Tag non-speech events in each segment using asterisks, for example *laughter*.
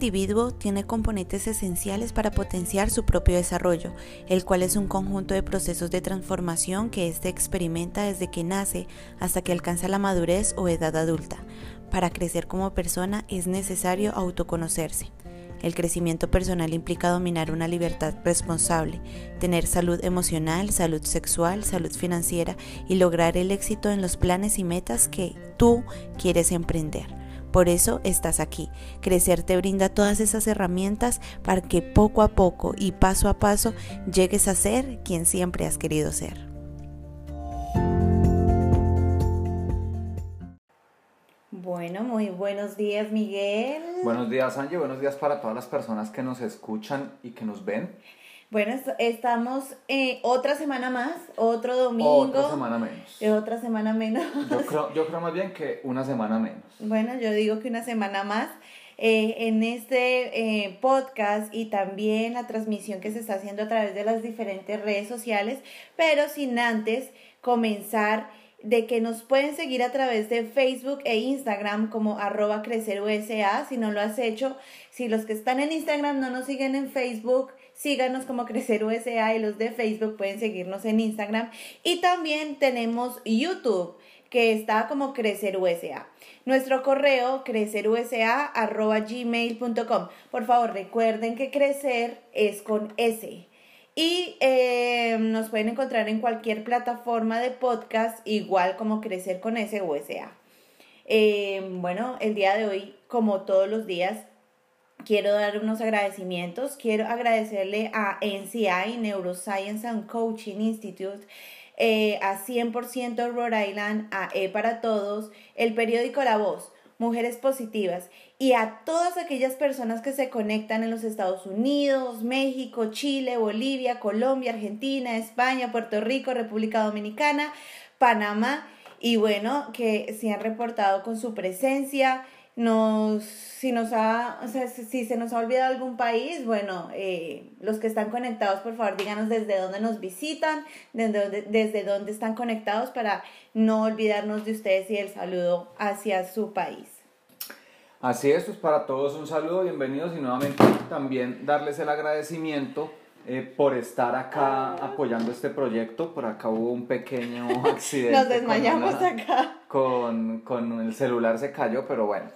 Individuo tiene componentes esenciales para potenciar su propio desarrollo, el cual es un conjunto de procesos de transformación que éste experimenta desde que nace hasta que alcanza la madurez o edad adulta. Para crecer como persona es necesario autoconocerse. El crecimiento personal implica dominar una libertad responsable, tener salud emocional, salud sexual, salud financiera y lograr el éxito en los planes y metas que tú quieres emprender. Por eso estás aquí. Crecer te brinda todas esas herramientas para que poco a poco y paso a paso llegues a ser quien siempre has querido ser. Bueno, muy buenos días Miguel. Buenos días Angie, buenos días para todas las personas que nos escuchan y que nos ven. Bueno, estamos eh, otra semana más, otro domingo. Otra semana menos. Eh, otra semana menos. Yo creo, yo creo más bien que una semana menos. Bueno, yo digo que una semana más. Eh, en este podcast y también la transmisión que se está haciendo a través de las diferentes redes sociales, pero sin antes comenzar de que nos pueden seguir a través de Facebook e Instagram como arroba crecer USA, si no lo has hecho, si los que están en Instagram no nos siguen en Facebook, síganos como Crecer USA y los de Facebook pueden seguirnos en Instagram. Y también tenemos YouTube que está como Crecer USA. Nuestro correo crecerusa.gmail.com. Por favor, recuerden que crecer es con S. Y eh, nos pueden encontrar en cualquier plataforma de podcast, igual como Crecer con S USA. Eh, bueno, el día de hoy, como todos los días, quiero dar unos agradecimientos. Quiero agradecerle a NCI, Neuroscience and Coaching Institute, eh, a 100% Rhode Island, a E para Todos, el periódico La Voz, Mujeres Positivas y a todas aquellas personas que se conectan en los Estados Unidos, México, Chile, Bolivia, Colombia, Argentina, España, Puerto Rico, República Dominicana, Panamá y bueno, que se han reportado con su presencia nos, si nos ha, o sea, si se nos ha olvidado algún país, bueno, eh, los que están conectados, por favor, díganos desde dónde nos visitan, desde, desde dónde están conectados para no olvidarnos de ustedes y el saludo hacia su país. Así es, pues para todos un saludo, bienvenidos y nuevamente también darles el agradecimiento eh, por estar acá apoyando este proyecto. Por acá hubo un pequeño *laughs* accidente. Nos desmayamos acá. Con, con el celular se cayó, pero bueno.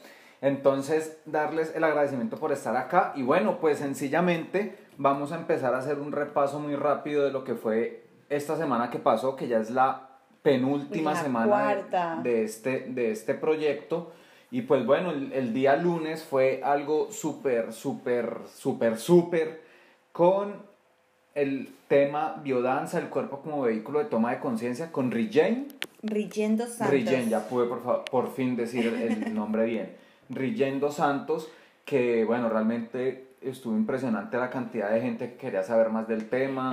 Entonces, darles el agradecimiento por estar acá y bueno, pues sencillamente vamos a empezar a hacer un repaso muy rápido de lo que fue esta semana que pasó, que ya es la penúltima semana de, este, de este proyecto. Y pues bueno, el, el día lunes fue algo súper, súper, súper, súper con el tema biodanza, el cuerpo como vehículo de toma de conciencia con Rijen. Rijen dos Santos. Rijen, ya pude por, por fin decir el *laughs* nombre bien. Rillendo Santos, que bueno, realmente estuvo impresionante la cantidad de gente que quería saber más del tema.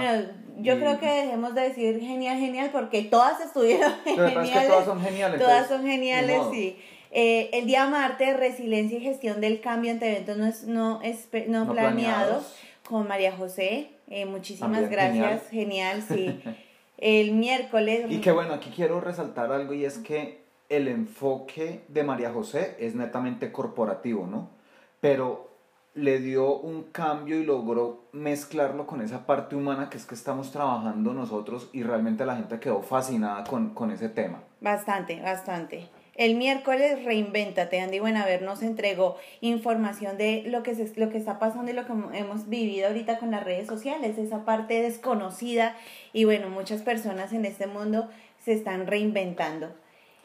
yo creo que dejemos de decir genial, genial, porque todas estuvieron geniales. todas son geniales. Todas son geniales, sí. Eh, el día martes, resiliencia y gestión del cambio ante eventos no, es, no, no, planeados, con María José. Eh, muchísimas gracias, genial, sí. *laughs* el miércoles. Y que bueno, aquí quiero resaltar algo y es que el enfoque de María José es netamente corporativo, ¿no? Pero le dio un cambio y logró mezclarlo con esa parte humana que es que estamos trabajando nosotros y realmente la gente quedó fascinada con, ese tema. Bastante, bastante. El miércoles Reinventate, Andy Buenaver nos entregó información de lo que, se, lo que está pasando y lo que hemos vivido ahorita con las redes sociales, esa parte desconocida y bueno, muchas personas en este mundo se están reinventando.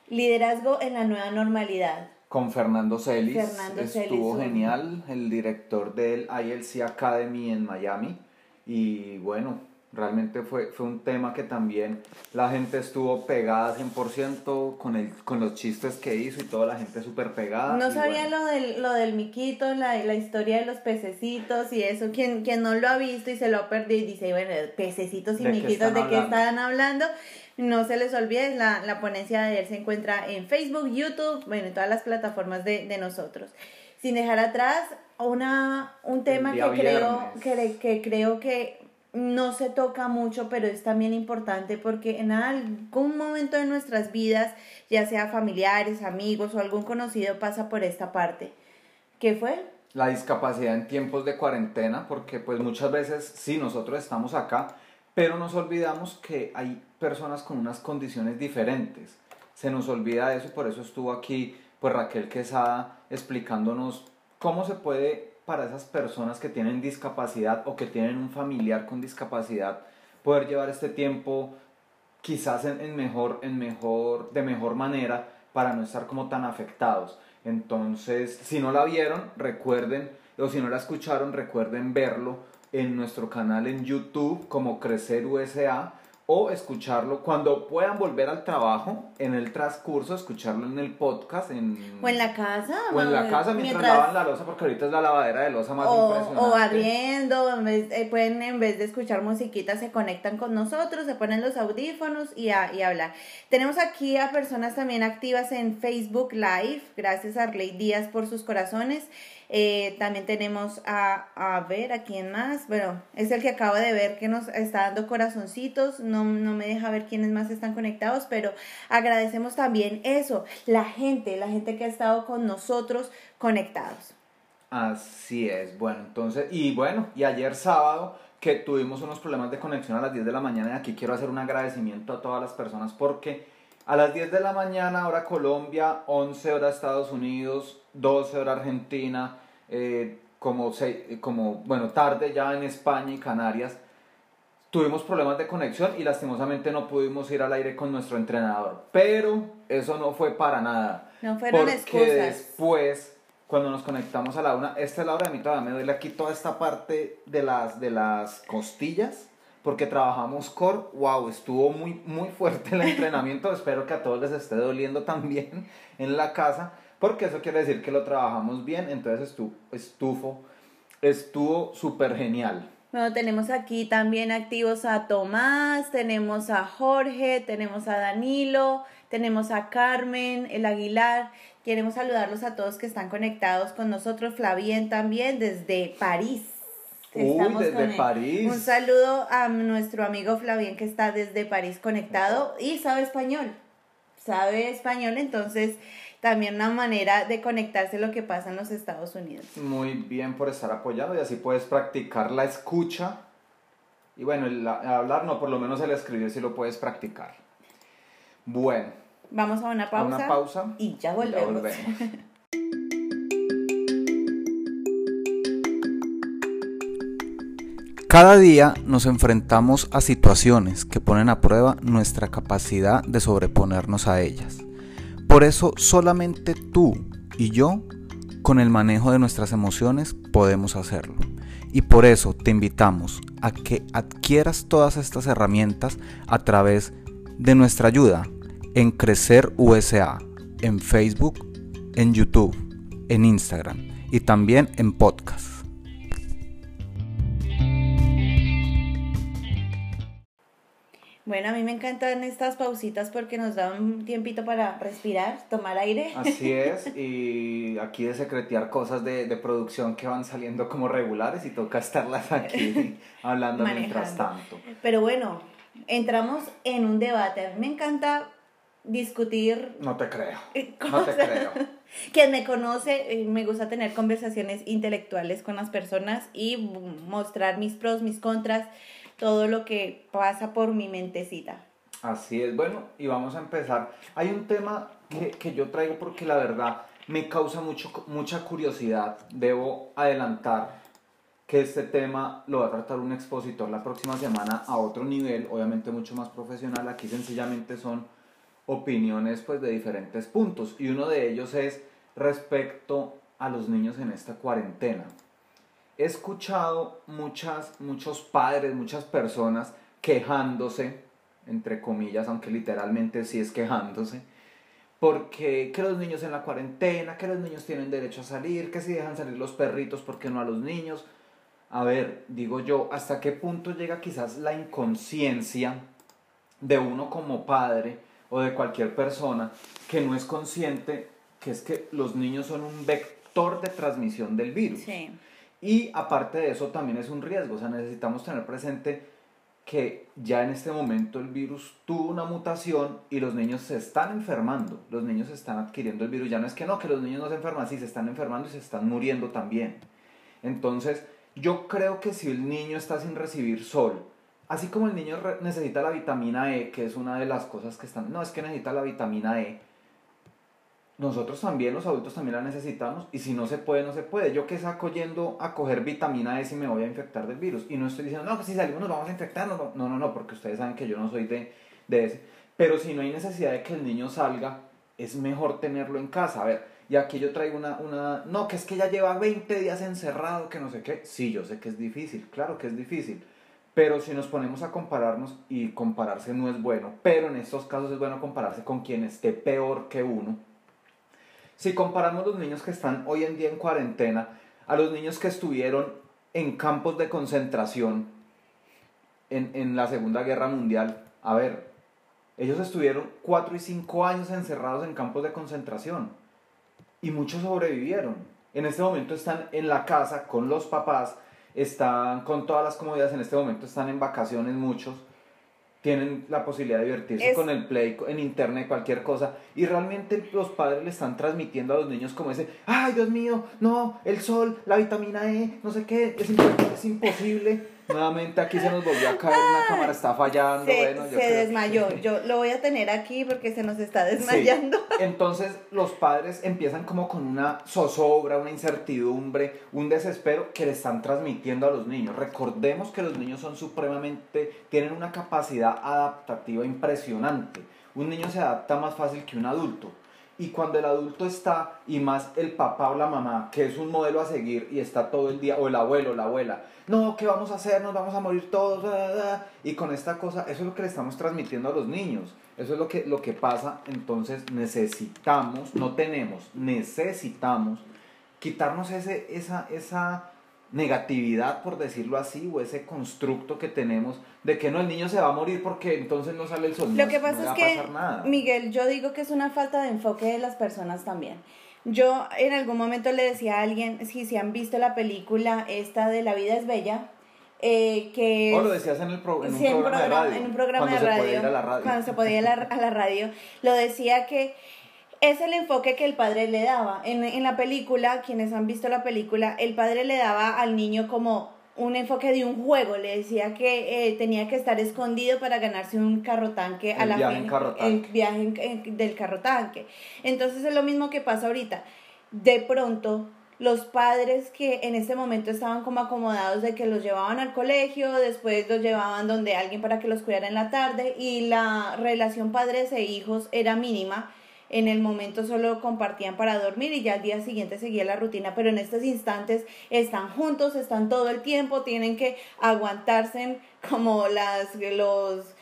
Liderazgo en la nueva normalidad. Con Fernando Celis. Fernando Estuvo genial, el director del ILC Academy en Miami. Y bueno, realmente fue, fue un tema que también la gente estuvo pegada 100% con, el, con los chistes que hizo y toda la gente súper pegada. No sabía bueno. lo del, lo del miquito, la, la historia de los pececitos y eso. Quien, quien no lo ha visto y se lo ha perdido y dice, bueno, pececitos y ¿De miquitos, ¿de qué están hablando? No se les olvide, la, la ponencia de él se encuentra en Facebook, YouTube, bueno, en todas las plataformas de, de nosotros. Sin dejar atrás una, un tema que creo, que, que creo que no se toca mucho, pero es también importante porque en algún momento de nuestras vidas, ya sea familiares, amigos o algún conocido, pasa por esta parte. ¿Qué fue? la discapacidad en tiempos de cuarentena, porque pues muchas veces sí, nosotros estamos acá, pero nos olvidamos que hay personas con unas condiciones diferentes. Se nos olvida eso por eso estuvo aquí pues Raquel Quesada explicándonos cómo se puede para esas personas que tienen discapacidad o que tienen un familiar con discapacidad poder llevar este tiempo quizás en, mejor, en mejor, de mejor manera para no estar como tan afectados. Entonces, si no la vieron, recuerden, o si no la escucharon, recuerden verlo en nuestro canal en YouTube como Crecer USA o escucharlo cuando puedan volver al trabajo en el transcurso, escucharlo en el podcast en, O en la casa. o en la casa mientras, lavan la losa porque ahorita es la lavadera de losa más o, impresionante. o barriendo, en vez- eh, pueden en vez de escuchar musiquita se conectan con nosotros, se ponen los audífonos y a, y hablar. Tenemos aquí a personas también activas en Facebook Live, gracias a Arley Díaz por sus corazones. Eh, también tenemos a, a ver, ¿a quién más? Bueno, es el que acabo de ver que nos está dando corazoncitos, no, no me deja ver quiénes más están conectados, pero agradecemos también eso, la gente, la gente que ha estado con nosotros conectados. Así es, bueno, entonces, y bueno, y ayer sábado que tuvimos unos problemas de conexión a las 10 de la mañana y aquí quiero hacer un agradecimiento a todas las personas porque a las 10 de la mañana hora Colombia, 11 hora Estados Unidos, 12 hora Argentina, eh, como, se- como, bueno, tarde ya en España y Canarias, tuvimos problemas de conexión y lastimosamente no pudimos ir al aire con nuestro entrenador, pero eso no fue para nada. No fueron porque excusas. después, cuando nos conectamos a la una, esta es la hora de mí todavía me duele aquí toda esta parte de las, de las costillas, porque trabajamos core, wow, estuvo muy, muy fuerte el *laughs* entrenamiento, espero que a todos les esté doliendo también en la casa, porque eso quiere decir que lo trabajamos bien, entonces estu estufo, estuvo súper genial. Bueno, tenemos aquí también activos a Tomás, tenemos a Jorge, tenemos a Danilo, tenemos a Carmen, el Aguilar. Queremos saludarlos a todos que están conectados con nosotros. Flavien también desde París. Uy, desde. París. Un saludo a nuestro amigo Flavien que está desde París conectado y sabe español. Sabe español, entonces también una manera de conectarse a lo que pasa en los Estados Unidos. Muy bien por estar apoyado y así puedes practicar la escucha. Y bueno, el, hablar no, por lo menos el escribir sí lo puedes practicar. Bueno, Vamos a una a pausa. una pausa. Y ya volvemos. volvemos. *laughs* Cada día nos enfrentamos a situaciones que ponen a prueba nuestra capacidad de sobreponernos a ellas. Por eso solamente tú y yo, con el manejo de nuestras emociones, podemos hacerlo. Y por eso te invitamos a que adquieras todas estas herramientas a través de nuestra ayuda en Crecer USA, en Facebook, en YouTube, en Instagram y también en podcast. Bueno, a mí me encantan estas pausitas porque nos dan un tiempito para respirar, tomar aire. Así *laughs* es, y aquí de secretear cosas de, de producción que van saliendo como regulares y toca estarlas aquí *laughs* hablando mientras tanto. Pero bueno, entramos en un debate. A mí me encanta discutir No te creo, eh, no te creo. *laughs* Quien me conoce, eh, me gusta tener conversaciones intelectuales con las personas y mostrar mis pros, mis contras, todo lo que pasa por mi mentecita. Así es, bueno, y vamos a empezar. Hay un tema que, que yo traigo porque la verdad me causa mucho, mucha curiosidad. Debo adelantar que este tema lo va a tratar un expositor la próxima semana a otro nivel, obviamente mucho más profesional. Aquí sencillamente son opiniones pues de diferentes puntos y uno de ellos es respecto a los niños en esta cuarentena. He escuchado muchas, muchos padres, muchas personas quejándose, entre comillas, aunque literalmente sí es quejándose, porque que los niños en la cuarentena, que los niños tienen derecho a salir, que si dejan salir los perritos, ¿por qué no a los niños? A ver, digo yo, ¿hasta qué punto llega quizás la inconsciencia de uno como padre o de cualquier persona que no es consciente que es que los niños son un vector de transmisión del virus? Sí. Y aparte de eso también es un riesgo, o sea, necesitamos tener presente que ya en este momento el virus tuvo una mutación y los niños se están enfermando, los niños están adquiriendo el virus, ya no es que no, que los niños no se enferman, sí, se están enfermando y se están muriendo también. Entonces, yo creo que si el niño está sin recibir sol, así como el niño necesita la vitamina E, que es una de las cosas que están, no, es que necesita la vitamina E, nosotros también, los adultos también la necesitamos y si no se puede, no se puede. Yo que saco yendo a coger vitamina E si me voy a infectar del virus y no estoy diciendo, no, que si salimos nos vamos a infectar, no, no, no, no, porque ustedes saben que yo no soy de, de ese. Pero si no hay necesidad de que el niño salga, es mejor tenerlo en casa. A ver, y aquí yo traigo una, una, no, que es que ya lleva 20 días encerrado, que no sé qué. Sí, yo sé que es difícil, claro que es difícil. Pero si nos ponemos a compararnos, y compararse no es bueno, pero en estos casos es bueno compararse con quien esté peor que uno. Si comparamos los niños que están hoy en día en cuarentena a los niños que estuvieron en campos de concentración en, en la Segunda Guerra Mundial, a ver, ellos estuvieron cuatro y cinco años encerrados en campos de concentración y muchos sobrevivieron. En este momento están en la casa con los papás, están con todas las comodidades, en este momento están en vacaciones muchos, tienen la posibilidad de divertirse Es- con el play, en internet, cualquier cosa, y realmente los padres le están transmitiendo a los niños como ese, ay Dios mío, no, el sol, la vitamina E, no sé qué, es, imp- es imposible. Nuevamente aquí se nos volvió a caer, una cámara está fallando, Se, bueno, yo se creo- desmayó. Yo lo voy a tener aquí porque se nos está Sí. desmayando. Entonces los padres empiezan como con una zozobra, una incertidumbre, un desespero que le están transmitiendo a los niños. Recordemos que los niños son supremamente, tienen una capacidad adaptativa impresionante. Un niño se adapta más fácil que un adulto. Y cuando el adulto está, y más el papá o la mamá, que es un modelo a seguir y está todo el día, o el abuelo o la abuela, no, ¿qué vamos a hacer? Nos vamos a morir todos. ah, ah", Y con esta cosa, eso es lo que le estamos transmitiendo a los niños. Eso es lo que, lo que pasa. Entonces necesitamos, no tenemos, necesitamos quitarnos ese, esa, esa negatividad, por decirlo así, o ese constructo que tenemos de que no, el niño se va a morir porque entonces no sale el sol. Lo No, que no pasa va es a que, pasar nada. Miguel, yo digo que es una falta de enfoque de las personas también. Yo en algún momento le decía a alguien, si se han visto la película esta de La vida es bella, eh, que O lo decías en, el pro- en un Sí, programa de radio. en un programa cuando de se podía radio, ir a la radio. cuando se podía ir a la, a la radio, lo decía que es el enfoque que el padre le daba. En, en la película, quienes han visto la película, el padre le daba al niño como un enfoque de un juego, le decía que eh, tenía que estar escondido para ganarse un carro tanque a la viaje fin- en carro tanque. el viaje en- en- del carro tanque. Entonces es lo mismo que pasa ahorita. De pronto, los padres que en este momento estaban como acomodados de que los llevaban al colegio, después los llevaban donde alguien para que los cuidara en la tarde y la relación padres e hijos era mínima. En el momento solo compartían para dormir y ya al día siguiente seguía la rutina, pero en estos instantes están juntos, están todo el tiempo, tienen que aguantarse como las, los,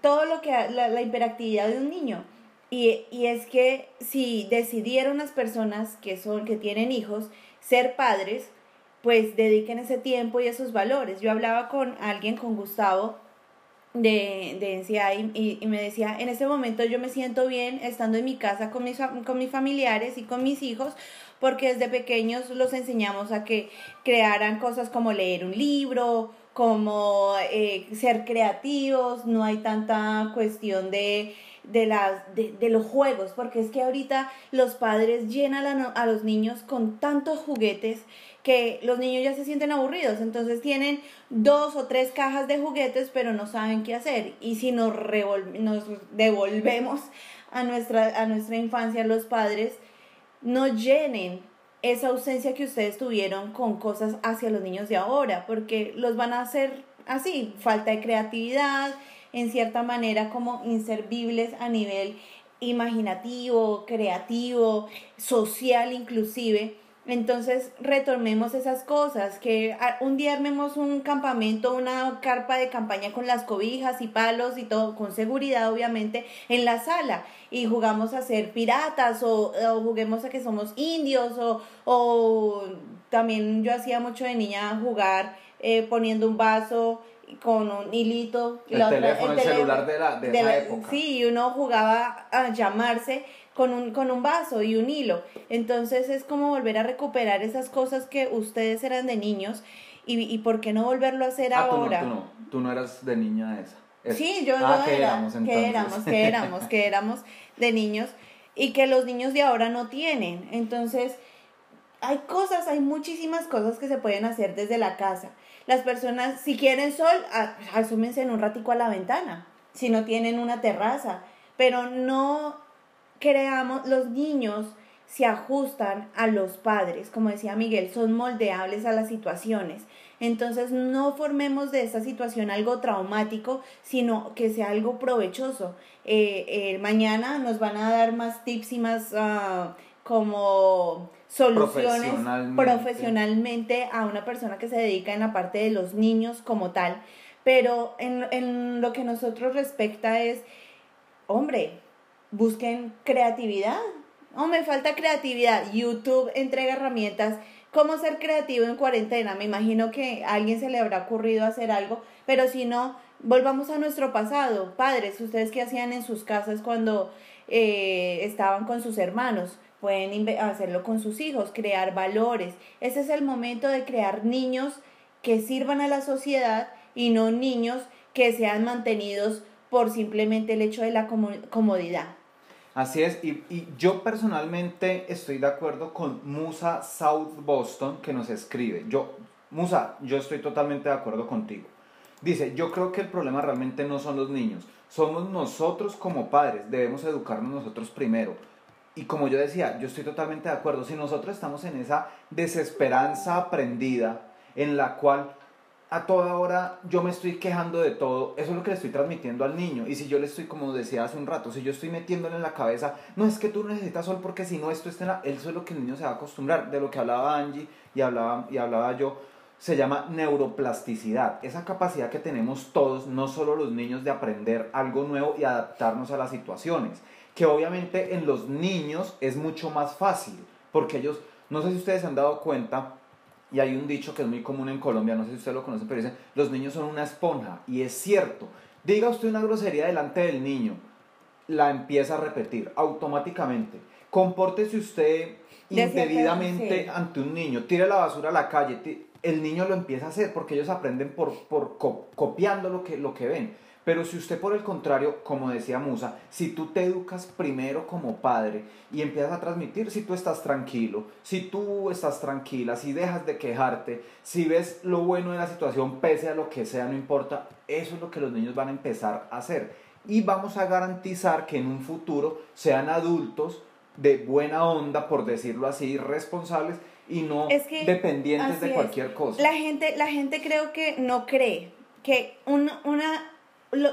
todo lo que, la, la hiperactividad de un niño. Y, y es que si decidieron las personas que son, que tienen hijos, ser padres, pues dediquen ese tiempo y esos valores. Yo hablaba con alguien, con Gustavo, de, de y, y me decía, en este momento yo me siento bien estando en mi casa con mis, con mis familiares y con mis hijos, porque desde pequeños los enseñamos a que crearan cosas como leer un libro, como eh, ser creativos, no hay tanta cuestión de, de, las, de, de los juegos, porque es que ahorita los padres llenan a los niños con tantos juguetes que los niños ya se sienten aburridos, entonces tienen dos o tres cajas de juguetes, pero no saben qué hacer. Y si nos, nos devolvemos a nuestra, a nuestra infancia, los padres no llenen esa ausencia que ustedes tuvieron con cosas hacia los niños de ahora, porque los van a hacer así, falta de creatividad, en cierta manera como inservibles a nivel imaginativo, creativo, social inclusive, Entonces retomemos esas cosas, que a- un día armemos un campamento, una carpa de campaña con las cobijas y palos y todo, con seguridad obviamente, en la sala y jugamos a ser piratas o, o juguemos a que somos indios o, o también yo hacía mucho de niña jugar eh, poniendo un vaso con un hilito. El la otra- teléfono, el teléfono- celular de la- de esa época. Sí, y uno jugaba a llamarse con un, con un vaso y un hilo. Entonces es como volver a recuperar esas cosas que ustedes eran de niños y, y por qué no volverlo a hacer Ah, tú no, ahora. tú no, tú no eras de niña esa. Esa. Sí, yo ah, no ¿qué era. éramos entonces? que éramos, que éramos, que éramos de niños y que los niños de ahora no tienen. Entonces, hay cosas, hay muchísimas cosas que se pueden hacer desde la casa. Las personas, si quieren sol, asúmense en un ratico a la ventana, si no tienen una terraza, pero no creamos, los niños se ajustan a los padres, como decía Miguel, son moldeables a las situaciones. Entonces no formemos de esta situación algo traumático, sino que sea algo provechoso. Eh, eh, mañana nos van a dar más tips y más ah, como soluciones Profesionalmente. profesionalmente a una persona que se dedica en la parte de los niños como tal. Pero en, en lo que nosotros respecta es, hombre, busquen creatividad. No, me falta creatividad. YouTube entrega herramientas. ¿Cómo ser creativo en cuarentena? Me imagino que a alguien se le habrá ocurrido hacer algo, pero si no, volvamos a nuestro pasado. Padres, ¿ustedes qué hacían en sus casas cuando eh, estaban con sus hermanos? Pueden hacerlo con sus hijos, crear valores. Ese es el momento de crear niños que sirvan a la sociedad y no niños que sean mantenidos por simplemente el hecho de la comodidad. Así es, y, yo personalmente estoy de acuerdo con Musa South Boston que nos escribe. Yo, Musa, yo estoy totalmente de acuerdo contigo. Dice, yo creo que el problema realmente no son los niños, somos nosotros como padres, debemos educarnos nosotros primero. Y como yo decía, yo estoy totalmente de acuerdo, si nosotros estamos en esa desesperanza aprendida en la cual a toda hora yo me estoy quejando de todo, eso es lo que le estoy transmitiendo al niño. Y si yo le estoy, como decía hace un rato, si yo estoy metiéndole en la cabeza, no es que tú necesitas sol porque si no esto está en la... Eso es lo que el niño se va a acostumbrar, de lo que hablaba Angie y hablaba, y hablaba yo, se llama neuroplasticidad. Esa capacidad que tenemos todos, no solo los niños, de aprender algo nuevo y adaptarnos a las situaciones. Que obviamente en los niños es mucho más fácil, porque ellos, no sé si ustedes se han dado cuenta, y hay un dicho que es muy común en Colombia, no sé si ustedes lo conocen, pero dicen, los niños son una esponja. Y es cierto. Diga usted una grosería delante del niño, la empieza a repetir automáticamente. Compórtese usted indebidamente sí. ante un niño, tire la basura a la calle, el niño lo empieza a hacer porque ellos aprenden por, por co- copiando lo que, lo que ven. Pero si usted por el contrario, como decía Musa, si tú te educas primero como padre y empiezas a transmitir, si tú estás tranquilo, si tú estás tranquila, si dejas de quejarte, si ves lo bueno de la situación pese a lo que sea, no importa, eso es lo que los niños van a empezar a hacer. Y vamos a garantizar que en un futuro sean adultos de buena onda, por decirlo así, responsables y no Es que dependientes de es. cualquier cosa. La gente, la gente creo que no cree que un- una,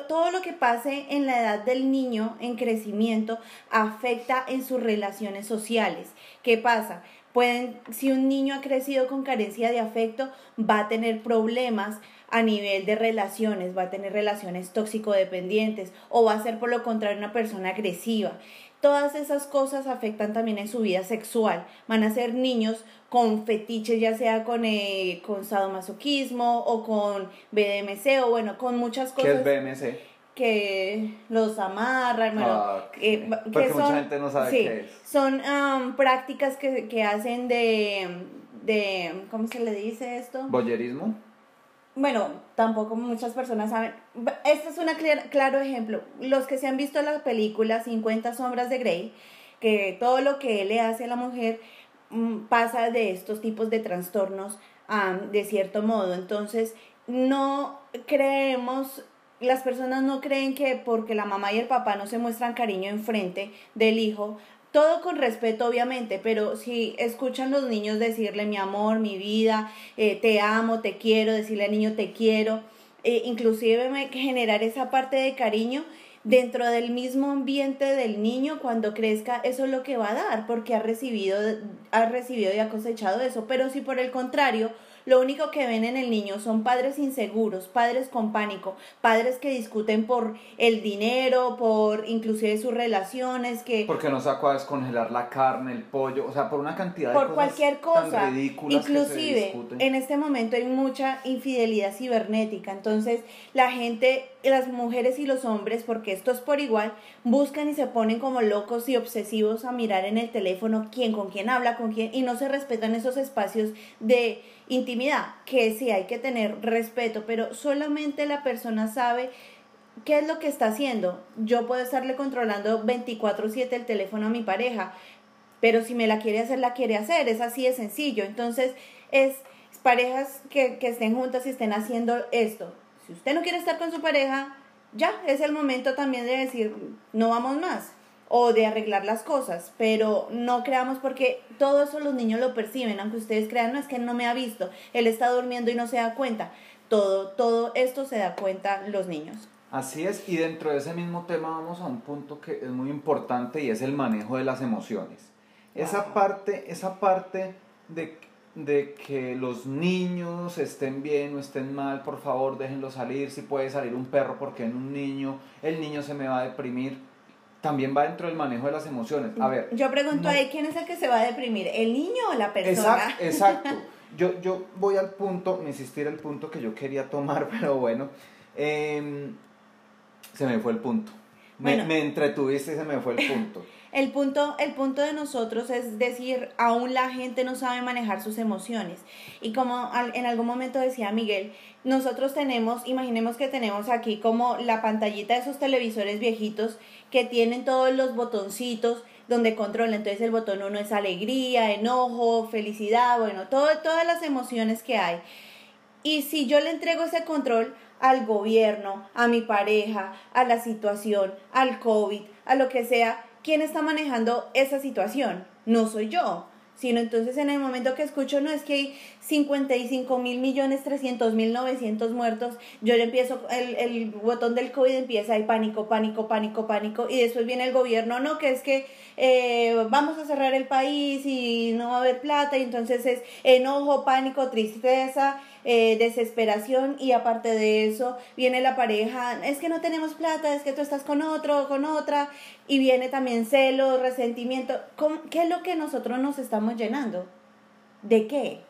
todo lo que pase en la edad del niño en crecimiento afecta en sus relaciones sociales. ¿Qué pasa? Pueden, si un niño ha crecido con carencia de afecto, va a tener problemas a nivel de relaciones, va a tener relaciones tóxico-dependientes o va a ser por lo contrario una persona agresiva. Todas esas cosas afectan también en su vida sexual. Van a ser niños con fetiches, ya sea con, eh, con sadomasoquismo o con BDMC o bueno, con muchas ¿Qué cosas es BMC? que los amarran, bueno, Ah, eh, que mucha son, gente no sabe sí, qué es. Son am, prácticas que, que hacen de, de, ¿cómo se le dice esto? ¿Boyerismo? Bueno, tampoco muchas personas saben. Este es un claro ejemplo. Los que se han visto la película 50 sombras de Grey, que todo lo que él le hace a la mujer mm, pasa de estos tipos de trastornos de cierto modo. Entonces, no creemos, las personas no creen que porque la mamá y el papá no se muestran cariño enfrente del hijo, todo con respeto obviamente, pero si escuchan los niños decirle mi amor, mi vida, eh, te amo, te quiero, decirle al niño te quiero, eh, inclusive generar esa parte de cariño, dentro del mismo ambiente del niño cuando crezca, eso es lo que va a dar, porque ha recibido, ha recibido y ha cosechado eso. Pero si por el contrario, lo único que ven en el niño son padres inseguros, padres con pánico, padres que discuten por el dinero, por inclusive sus relaciones, que Porque no sacó a descongelar la carne, el pollo, o sea, por una cantidad de por cosas cualquier cosa. tan ridículas que se Inclusive, en este momento hay mucha infidelidad cibernética. Entonces, la gente, las mujeres y los hombres, porque esto es por igual, buscan y se ponen como locos y obsesivos a mirar en el teléfono quién con quién habla, con quién, y no se respetan esos espacios de intimidad, que sí hay que tener respeto, pero solamente la persona sabe ¿Qué es lo que está haciendo? Yo puedo estarle controlando 24/7 el teléfono a mi pareja, pero si me la quiere hacer, la quiere hacer, es así de sencillo. Entonces, es parejas que, que estén juntas y estén haciendo esto. Si usted no quiere estar con su pareja, ya es el momento también de decir, no vamos más, o de arreglar las cosas, pero no creamos porque todo eso los niños lo perciben, aunque ustedes crean, no es que él no me ha visto, él está durmiendo y no se da cuenta. Todo, todo esto se da cuenta los niños. Así es, y dentro de ese mismo tema vamos a un punto que es muy importante y es el manejo de las emociones. Esa parte, esa parte de, de que los niños estén bien o estén mal, por favor déjenlo salir, si puede salir un perro porque en un niño, el niño se me va a deprimir, también va dentro del manejo de las emociones. A ver, Yo pregunto no- ahí, ¿quién es el que se va a deprimir? ¿El niño o la persona? Exacto, *laughs* exacto. Yo, yo voy al punto, me insistir el punto que yo quería tomar, *laughs* pero bueno, em, se me fue el punto. Me, Bueno. me entretuviste y se me fue el punto. El punto, el punto de nosotros es decir, aún la gente no sabe manejar sus emociones. Y como en algún momento decía Miguel, nosotros tenemos, imaginemos que tenemos aquí como la pantallita de esos televisores viejitos que tienen todos los botoncitos donde controla. Entonces el botón uno es alegría, enojo, felicidad, bueno, todo, todas las emociones que hay. Y si yo le entrego ese control al gobierno, a mi pareja, a la situación, al COVID, a lo que sea, ¿quién está manejando esa situación? No soy yo. Sino entonces en el momento que escucho, no es que hay 55 mil millones 300 mil 900 muertos, yo le empiezo, el, el botón del COVID empieza, hay pánico, pánico, pánico, pánico, y después viene el gobierno, no, que es que eh, vamos a cerrar el país y no va a haber plata, y entonces es enojo, pánico, tristeza, eh, desesperación y aparte de eso viene la pareja, es que no tenemos plata, es que tú estás con otro, con otra y viene también celos, resentimiento. ¿Cómo- ¿Qué es lo que nosotros nos estamos llenando? ¿De qué?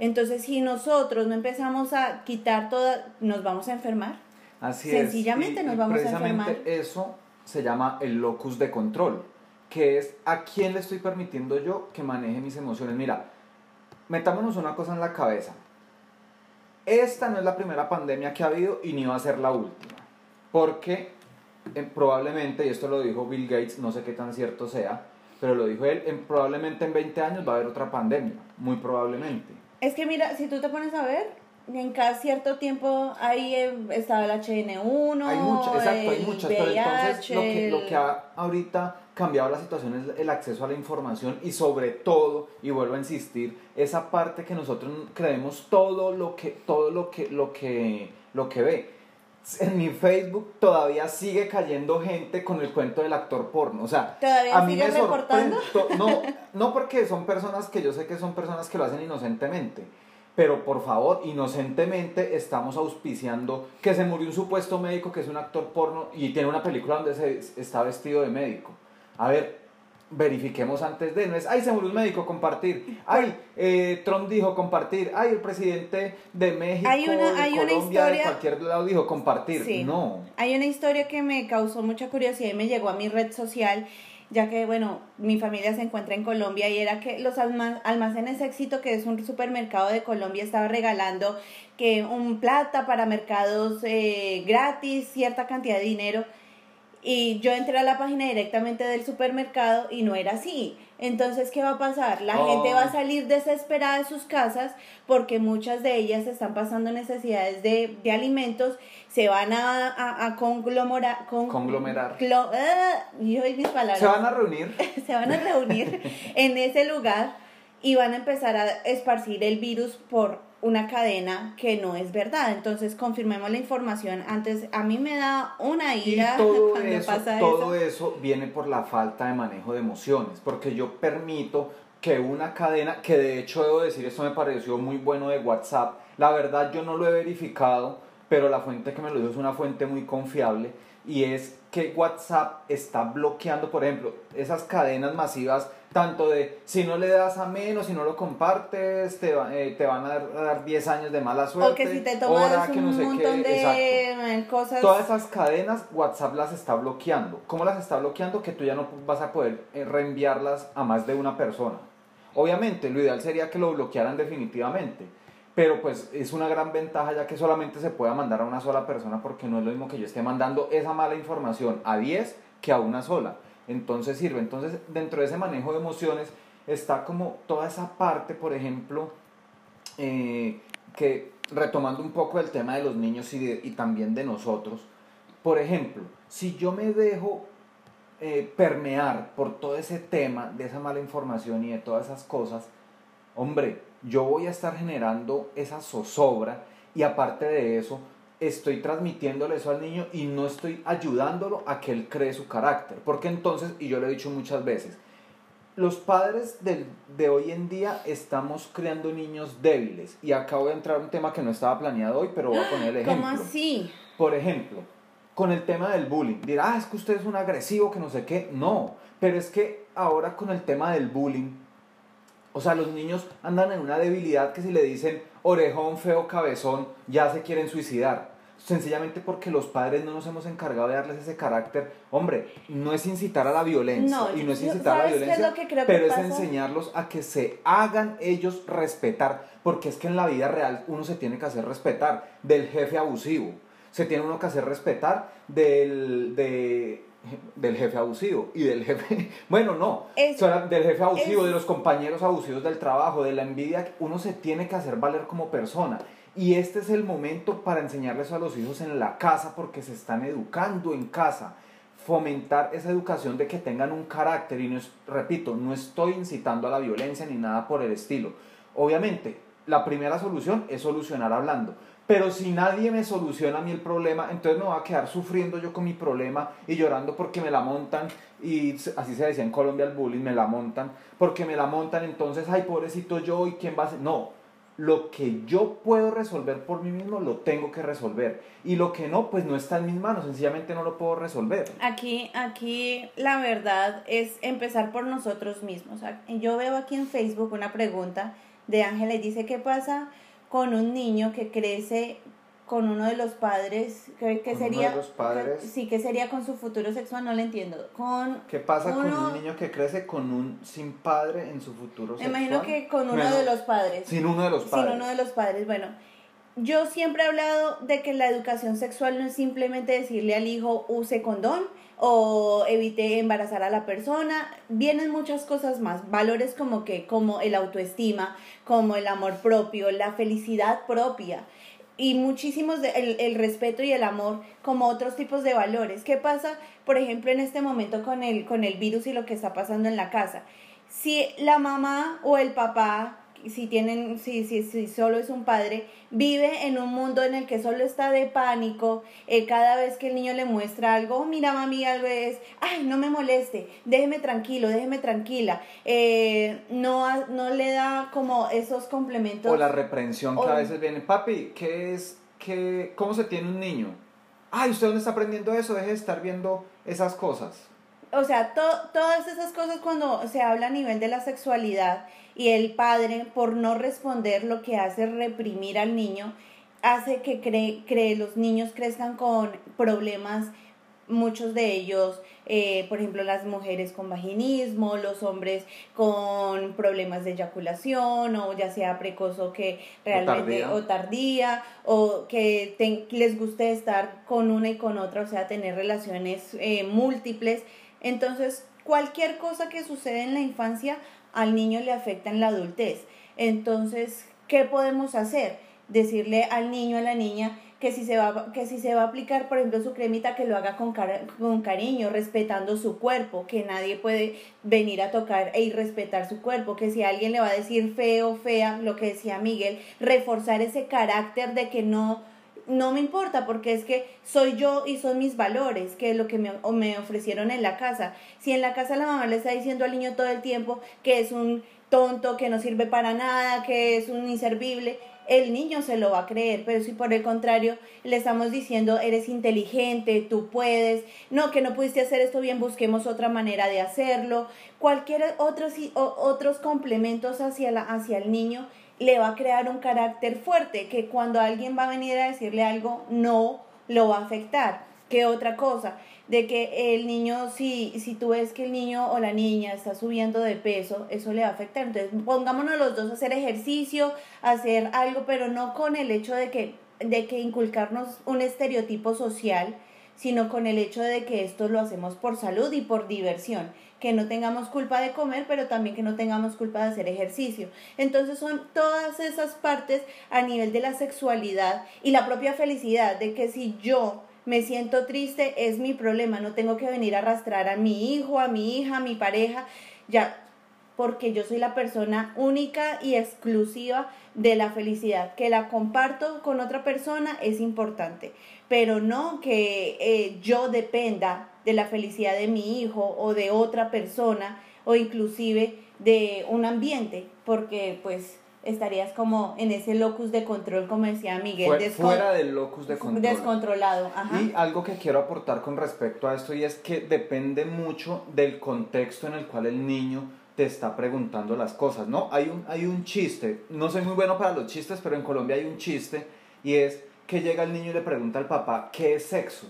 Entonces si nosotros no empezamos a quitar toda, nos vamos a enfermar. Así Sencillamente es. Y- nos y vamos a precisamente enfermar. eso se llama el locus de control, que es a quién le estoy permitiendo yo que maneje mis emociones. Mira, metámonos una cosa en la cabeza. Esta no es la primera pandemia que ha habido y ni va a ser la última. Porque eh, probablemente, y esto lo dijo Bill Gates, no sé qué tan cierto sea, pero lo dijo él, en- probablemente en 20 años va a haber otra pandemia, muy probablemente. Es que mira, si tú te pones a ver, en cada cierto tiempo ahí eh, estaba el HN1, Hay muchas, exacto, hay el muchas, pero entonces lo que, lo VIH, que ha ahorita cambiado la situación es el acceso a la información y sobre todo, y vuelvo a insistir, esa parte que nosotros creemos todo lo que, todo lo que, lo que, lo que ve. En mi Facebook todavía sigue cayendo gente con el cuento del actor porno, o sea, ¿Todavía a mí me reportando? no, no porque son personas que yo sé que son personas que lo hacen inocentemente, pero por favor, inocentemente estamos auspiciando que se murió un supuesto médico que es un actor porno y tiene una película donde se está vestido de médico. A ver, verifiquemos antes de, no es, ay, se murió un médico, compartir, ay, eh, Trump dijo compartir, ay, el presidente de México, Hay una- de hay una Colombia, de historia- cualquier lado dijo compartir. Sí. No. Hay una historia que me causó mucha curiosidad y me llegó a mi red social, ya que, bueno, mi familia se encuentra en Colombia y era que los alma- almacenes éxito, que es un supermercado de Colombia, estaba regalando que un plata para mercados eh, gratis, cierta cantidad de dinero. Y yo entré a la página directamente del supermercado y no era así. Entonces, ¿qué va a pasar? La Oh. gente va a salir desesperada de sus casas porque muchas de ellas están pasando necesidades de, de alimentos, se van a, a, a conglomora- con- Conglomerar. clo- ah, yo oí mis palabras Se van a reunir. *laughs* se van a reunir en ese lugar y van a empezar a esparcir el virus por una cadena que no es verdad. Entonces, confirmemos la información antes. A mí me da una Y ira *laughs* todo cuando eso, pasa todo eso. eso viene por la falta de manejo de emociones, porque yo permito que una cadena, que de hecho debo decir, esto me pareció muy bueno de WhatsApp, la verdad yo no lo he verificado, pero la fuente que me lo dijo es una fuente muy confiable, y es que WhatsApp está bloqueando, por ejemplo, esas cadenas masivas, tanto de si no le das a menos, si no lo compartes, te, va- eh, te van a dar, a dar 10 años de mala suerte. O que si te tomas hora, que un no sé qué, montón de exacto. eh, cosas. Todas esas cadenas WhatsApp las está bloqueando. ¿Cómo las está bloqueando? Que tú ya no vas a poder eh, reenviarlas a más de una persona. Obviamente, lo ideal sería que lo bloquearan definitivamente. Pero pues es una gran ventaja ya que solamente se pueda mandar a una sola persona porque no es lo mismo que yo esté mandando esa mala información a 10 que a una sola. Entonces sirve. Entonces dentro de ese manejo de emociones está como toda esa parte, por ejemplo, eh, que retomando un poco el tema de los niños y, también de nosotros, por ejemplo, si yo me dejo eh, permear por todo ese tema de esa mala información y de todas esas cosas, hombre, yo voy a estar generando esa zozobra y aparte de eso, estoy transmitiéndole eso al niño y no estoy ayudándolo a que él cree su carácter. Porque entonces, y yo lo he dicho muchas veces, los padres del- de hoy en día estamos creando niños débiles. Y acabo de entrar a un tema que no estaba planeado hoy, pero voy a poner el *gasps* ejemplo. ¿Cómo así? Por ejemplo, con el tema del bullying. Dirá, ah, es que usted es un agresivo, que no sé qué. No, pero es que ahora con el tema del bullying, o sea, los niños andan en una debilidad que si le dicen orejón, feo, cabezón, ya se quieren suicidar. Sencillamente porque los padres no nos hemos encargado de darles ese carácter. Hombre, no es incitar a la violencia No, y no es incitar a la ¿sabes qué es violencia, pero es pasa? enseñarlos a que se hagan ellos respetar, porque es que en la vida real uno se tiene que hacer respetar del jefe abusivo, se tiene uno que hacer respetar del, de- del jefe abusivo y del jefe, *laughs* bueno, no, Es- del jefe abusivo, es- de los compañeros abusivos del trabajo, de la envidia, uno se tiene que hacer valer como persona. Y este es el momento para enseñarles a los hijos en la casa porque se están educando en casa. Fomentar esa educación de que tengan un carácter y no es, repito, no estoy incitando a la violencia ni nada por el estilo. Obviamente, la primera solución es solucionar hablando. Pero si nadie me soluciona a mí el problema, entonces me voy a quedar sufriendo yo con mi problema y llorando porque me la montan. Y así se decía en Colombia el bullying, me la montan. Porque me la montan, entonces, ay, pobrecito yo, ¿y quién va a hacer? No, lo que yo puedo resolver por mí mismo lo tengo que resolver. Y lo que no, pues no está en mis manos, sencillamente no lo puedo resolver. Aquí, aquí la verdad es empezar por nosotros mismos. Yo veo aquí en Facebook una pregunta de Ángela y dice, ¿qué pasa con un niño que crece con uno de los padres? ¿Qué, qué Con uno sería? de los padres. Sí, ¿qué sería con su futuro sexual? No lo entiendo. Con ¿Qué pasa con un niño que crece con un sin padre en su futuro Me sexual? imagino que con uno Bueno, de los padres. Sin uno de los padres. Sin uno de los padres. Bueno, yo siempre he hablado de que la educación sexual no es simplemente decirle al hijo use condón o evite embarazar a la persona. Vienen muchas cosas más. Valores como que, como el autoestima, como el amor propio, la felicidad propia. Y muchísimos, de, el, el respeto y el amor como otros tipos de valores. ¿Qué pasa, por ejemplo, en este momento con el, con el virus y lo que está pasando en la casa? si la mamá o el papá, si tienen, si, si, si solo es un padre, vive en un mundo en el que solo está de pánico, eh, cada vez que el niño le muestra algo, "Oh, mira mami, algo es, ay, no me moleste, déjeme tranquilo, déjeme tranquila, eh, no, no le da como esos complementos. O la reprensión que O- a veces viene, papi, ¿qué es, qué, ¿cómo se tiene un niño? Ay, ¿usted dónde está aprendiendo eso? Deje de estar viendo esas cosas. O sea, to- todas esas cosas cuando se habla a nivel de la sexualidad y el padre por no responder lo que hace es reprimir al niño, hace que cree, cree los niños crezcan con problemas, muchos de ellos, eh, por ejemplo, las mujeres con vaginismo, los hombres con problemas de eyaculación o ya sea precoz o que realmente tardía. o tardía o que les guste estar con una y con otra, o sea, tener relaciones eh, múltiples. Entonces, cualquier cosa que sucede en la infancia al niño le afecta en la adultez. Entonces, ¿qué podemos hacer? Decirle al niño, a la niña, que si se va, que si se va a aplicar, por ejemplo, su cremita, que lo haga con, cara- con cariño, respetando su cuerpo, que nadie puede venir a tocar e irrespetar su cuerpo, que si alguien le va a decir feo, fea, lo que decía Miguel, reforzar ese carácter de que no, no me importa porque es que soy yo y son mis valores, que es lo que me, o me ofrecieron en la casa. Si en la casa la mamá le está diciendo al niño todo el tiempo que es un tonto, que no sirve para nada, que es un inservible, el niño se lo va a creer, pero si por el contrario le estamos diciendo eres inteligente, tú puedes, no, que no pudiste hacer esto bien, busquemos otra manera de hacerlo, cualquier otros, otros complementos hacia, la, hacia el niño le va a crear un carácter fuerte, que cuando alguien va a venir a decirle algo, no lo va a afectar. ¿Qué otra cosa? De que el niño, si, si tú ves que el niño o la niña está subiendo de peso, eso le va a afectar. Entonces, pongámonos los dos a hacer ejercicio, a hacer algo, pero no con el hecho de que, de que inculcarnos un estereotipo social, sino con el hecho de que esto lo hacemos por salud y por diversión, que no tengamos culpa de comer, pero también que no tengamos culpa de hacer ejercicio. Entonces son todas esas partes a nivel de la sexualidad y la propia felicidad, de que si yo me siento triste es mi problema, no tengo que venir a arrastrar a mi hijo, a mi hija, a mi pareja, ya, porque yo soy la persona única y exclusiva de la felicidad, que la comparto con otra persona es importante, pero no que eh, yo dependa de la felicidad de mi hijo o de otra persona o inclusive de un ambiente, porque pues estarías como en ese locus de control, como decía Miguel, Fue- descon- fuera del locus de control. descontrolado. Ajá. Y algo que quiero aportar con respecto a esto y es que depende mucho del contexto en el cual el niño te está preguntando las cosas, ¿no? Hay un, hay un chiste, no soy muy bueno para los chistes, pero en Colombia hay un chiste y es que llega el niño y le pregunta al papá, ¿qué es sexo?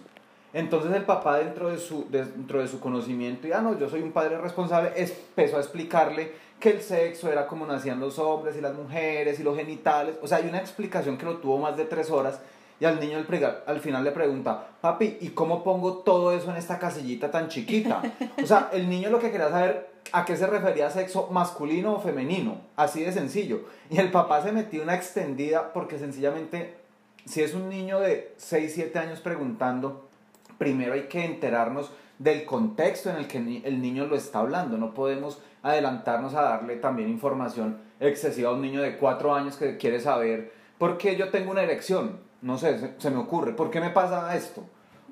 Entonces el papá dentro de su, dentro de su conocimiento, y ah, no, yo soy un padre responsable, empezó a explicarle que el sexo era como nacían los hombres y las mujeres y los genitales. O sea, hay una explicación que lo tuvo más de tres horas y al niño al final le pregunta, papi, ¿y cómo pongo todo eso en esta casillita tan chiquita? O sea, el niño lo que quería saber a qué se refería sexo masculino o femenino, así de sencillo. Y el papá se metió una extendida porque sencillamente, si es un niño de 6, 7 años preguntando, primero hay que enterarnos del contexto en el que el niño lo está hablando. No podemos adelantarnos a darle también información excesiva a un niño de 4 años que quiere saber por qué yo tengo una erección. No sé, se, se me ocurre. ¿Por qué me pasa esto?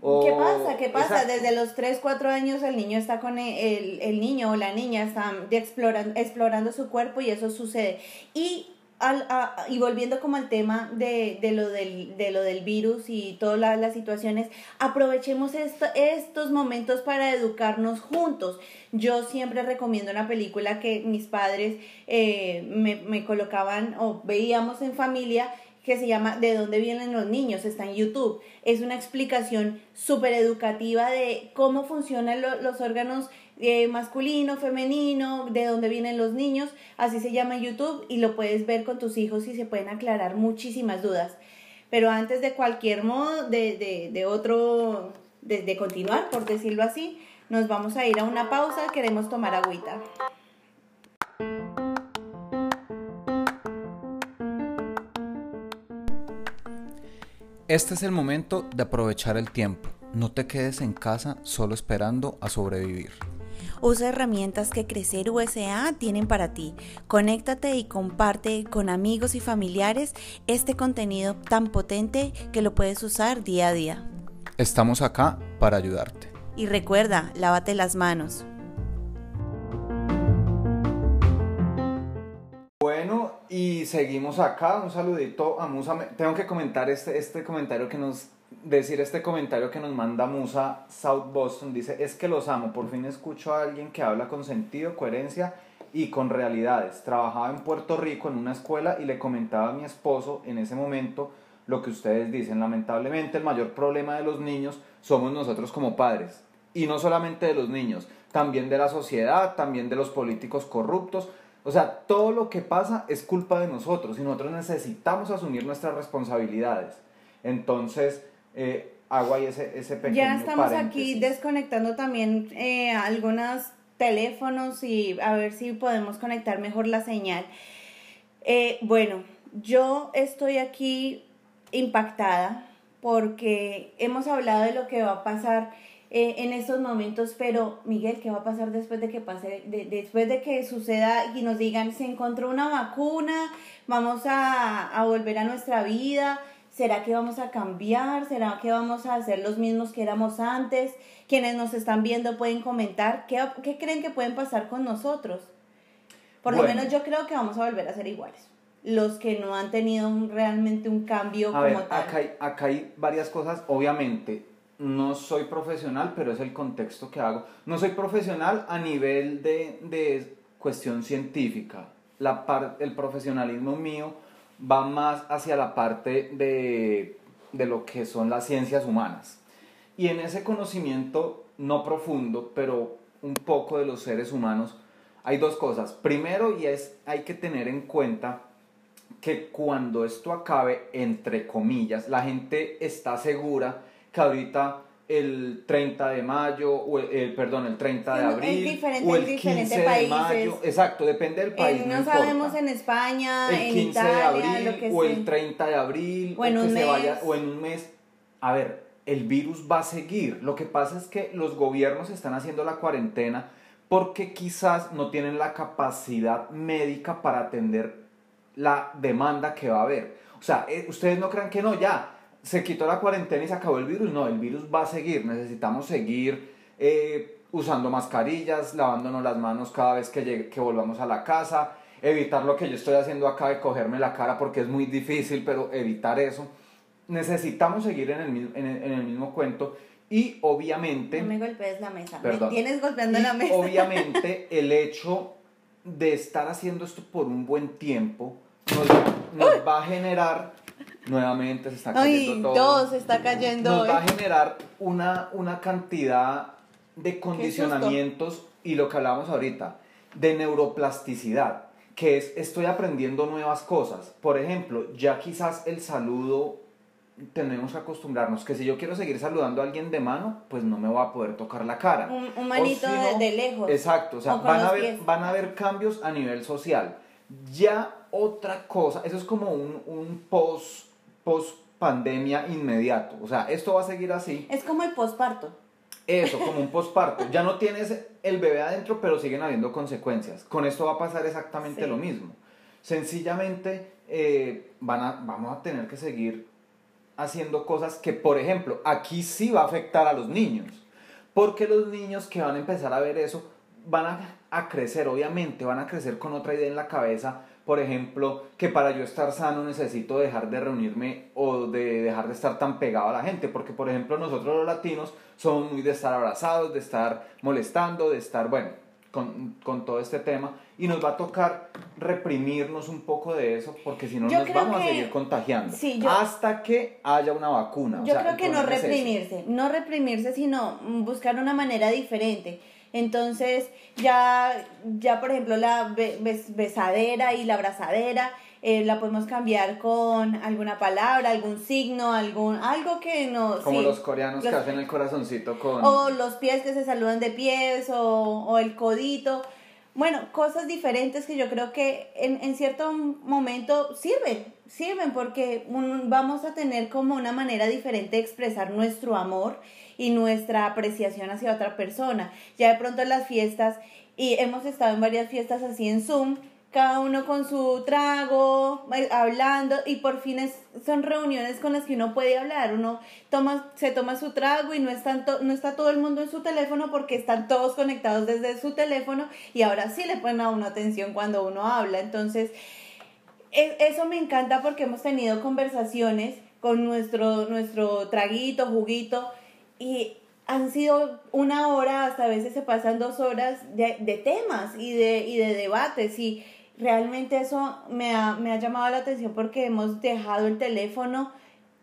O- ¿Qué pasa? ¿Qué pasa? Desde los 3, 4 años el niño está con el, el- el niño o la niña están explorando, explorando su cuerpo y eso sucede. Y, al, a- y volviendo como al tema de, de, lo, del, de lo del virus y todas la- las situaciones, aprovechemos esto- estos momentos para educarnos juntos. Yo siempre recomiendo una película que mis padres eh, me, me colocaban o veíamos en familia que se llama ¿De dónde vienen los niños? Está en YouTube. Es una explicación súper educativa de cómo funcionan lo- los órganos eh, masculino, femenino, de dónde vienen los niños. Así se llama en YouTube y lo puedes ver con tus hijos y se pueden aclarar muchísimas dudas. Pero antes de cualquier modo, de, de, de otro, de, de continuar, por decirlo así, nos vamos a ir a una pausa. Queremos tomar agüita. Este es el momento de aprovechar el tiempo. No te quedes en casa solo esperando a sobrevivir. Usa herramientas que Crecer USA tienen para ti. Conéctate y comparte con amigos y familiares este contenido tan potente que lo puedes usar día a día. Estamos acá para ayudarte. Y recuerda, lávate las manos. Bueno, y seguimos acá. Un saludito a Musa. Tengo que comentar este, este comentario que nos. Decir este comentario que nos manda Musa South Boston. Dice: Es que los amo. Por fin escucho a alguien que habla con sentido, coherencia y con realidades. Trabajaba en Puerto Rico en una escuela y le comentaba a mi esposo en ese momento lo que ustedes dicen. Lamentablemente, el mayor problema de los niños somos nosotros como padres. Y no solamente de los niños, también de la sociedad, también de los políticos corruptos. O sea, todo lo que pasa es culpa de nosotros y nosotros necesitamos asumir nuestras responsabilidades. Entonces, eh, hago ahí ese, ese pequeño Ya estamos aquí paréntesis. desconectando también eh, algunos teléfonos y a ver si podemos conectar mejor la señal. Eh, bueno, yo estoy aquí impactada porque hemos hablado de lo que va a pasar eh, en estos momentos, pero Miguel, ¿qué va a pasar después de que pase, de- después de que suceda y nos digan se encontró una vacuna, vamos a, a volver a nuestra vida? ¿Será que vamos a cambiar? ¿Será que vamos a ser los mismos que éramos antes? Quienes nos están viendo pueden comentar qué, qué creen que pueden pasar con nosotros. Por lo Bueno. menos yo creo que vamos a volver a ser iguales. Los que no han tenido un- realmente un cambio A como ver, tal. acá hay, acá hay varias cosas. Obviamente, no soy profesional, pero es el contexto que hago. No soy profesional a nivel de, de cuestión científica. La par- el profesionalismo mío va más hacia la parte de, de lo que son las ciencias humanas. Y en ese conocimiento, no profundo, pero un poco de los seres humanos, hay dos cosas. Primero, y es, hay que tener en cuenta que cuando esto acabe, entre comillas, la gente está segura que ahorita el 30 de mayo, o el, el- perdón, el 30 de abril, o el diferentes 15 de mayo, exacto, depende del país. Eh, no no importa. sabemos en España, el en 15 Italia, de abril, lo que o sea. el 30 de abril, O en un mes. vaya, o en un mes. A ver, el virus va a seguir. Lo que pasa es que los gobiernos están haciendo la cuarentena porque quizás no tienen la capacidad médica para atender la demanda que va a haber. O sea, eh, ustedes no crean que no, ya se quitó la cuarentena y se acabó el virus. No, el virus va a seguir. Necesitamos seguir eh, usando mascarillas, lavándonos las manos cada vez que, llegue- que volvamos a la casa, evitar lo que yo estoy haciendo acá de cogerme la cara porque es muy difícil, pero evitar eso. Necesitamos seguir en el, en el- en el mismo cuento y obviamente... No me golpees la mesa. Perdón. Me tienes golpeando la mesa. obviamente *laughs* el hecho de estar haciendo esto por un buen tiempo nos, nos va a generar, nuevamente se está Ay, cayendo todo, todo se está cayendo nos hoy. va a generar una, una cantidad de condicionamientos y lo que hablábamos ahorita, de neuroplasticidad, que es estoy aprendiendo nuevas cosas. Por ejemplo, ya quizás el saludo tenemos que acostumbrarnos que si yo quiero seguir saludando a alguien de mano, pues no me voy a poder tocar la cara. Un, un manito si no- de lejos. Exacto, o sea, O van a, haber, van a haber cambios a nivel social. Ya otra cosa, eso es como un, un post, post pandemia inmediato. O sea, esto va a seguir así. Es como el posparto. Eso, *laughs* como un posparto. Ya no tienes el bebé adentro, pero siguen habiendo consecuencias. Con esto va a pasar exactamente Sí. lo mismo. Sencillamente eh, van a, vamos a tener que seguir haciendo cosas que, por ejemplo, aquí sí va a afectar a los niños. Porque los niños que van a empezar a ver eso van a, a crecer, obviamente, van a crecer con otra idea en la cabeza. Por ejemplo, que para yo estar sano necesito dejar de reunirme o de dejar de estar tan pegado a la gente. Porque, por ejemplo, nosotros los latinos somos muy de estar abrazados, de estar molestando, de estar, bueno, con, con todo este tema. Y nos va a tocar reprimirnos un poco de eso porque si no Yo nos vamos a seguir contagiando. sí, yo- hasta que haya una vacuna. O Yo sea, creo que no es reprimirse, no reprimirse, sino buscar una manera diferente. Entonces, ya, ya por ejemplo, la be- bes- besadera y la abrazadera eh, la podemos cambiar con alguna palabra, algún signo, algún algo que no... Como sí, los coreanos los- que hacen el corazoncito con... O los pies que se saludan de pies, o, o el codito. Bueno, cosas diferentes que yo creo que en, en cierto momento sirven, sirven porque un- vamos a tener como una manera diferente de expresar nuestro amor y nuestra apreciación hacia otra persona. Ya de pronto las fiestas, y hemos estado en varias fiestas así en Zoom, cada uno con su trago, eh, hablando, y por fin es- son reuniones con las que uno puede hablar. Uno toma, se toma su trago y no, están to- no está todo el mundo en su teléfono porque están todos conectados desde su teléfono y ahora sí le ponen a uno atención cuando uno habla. Entonces, e- eso me encanta porque hemos tenido conversaciones con nuestro, nuestro traguito, juguito, y han sido una hora, hasta a veces se pasan dos horas de, de temas y de, y de debates, y realmente eso me ha, me ha llamado la atención porque hemos dejado el teléfono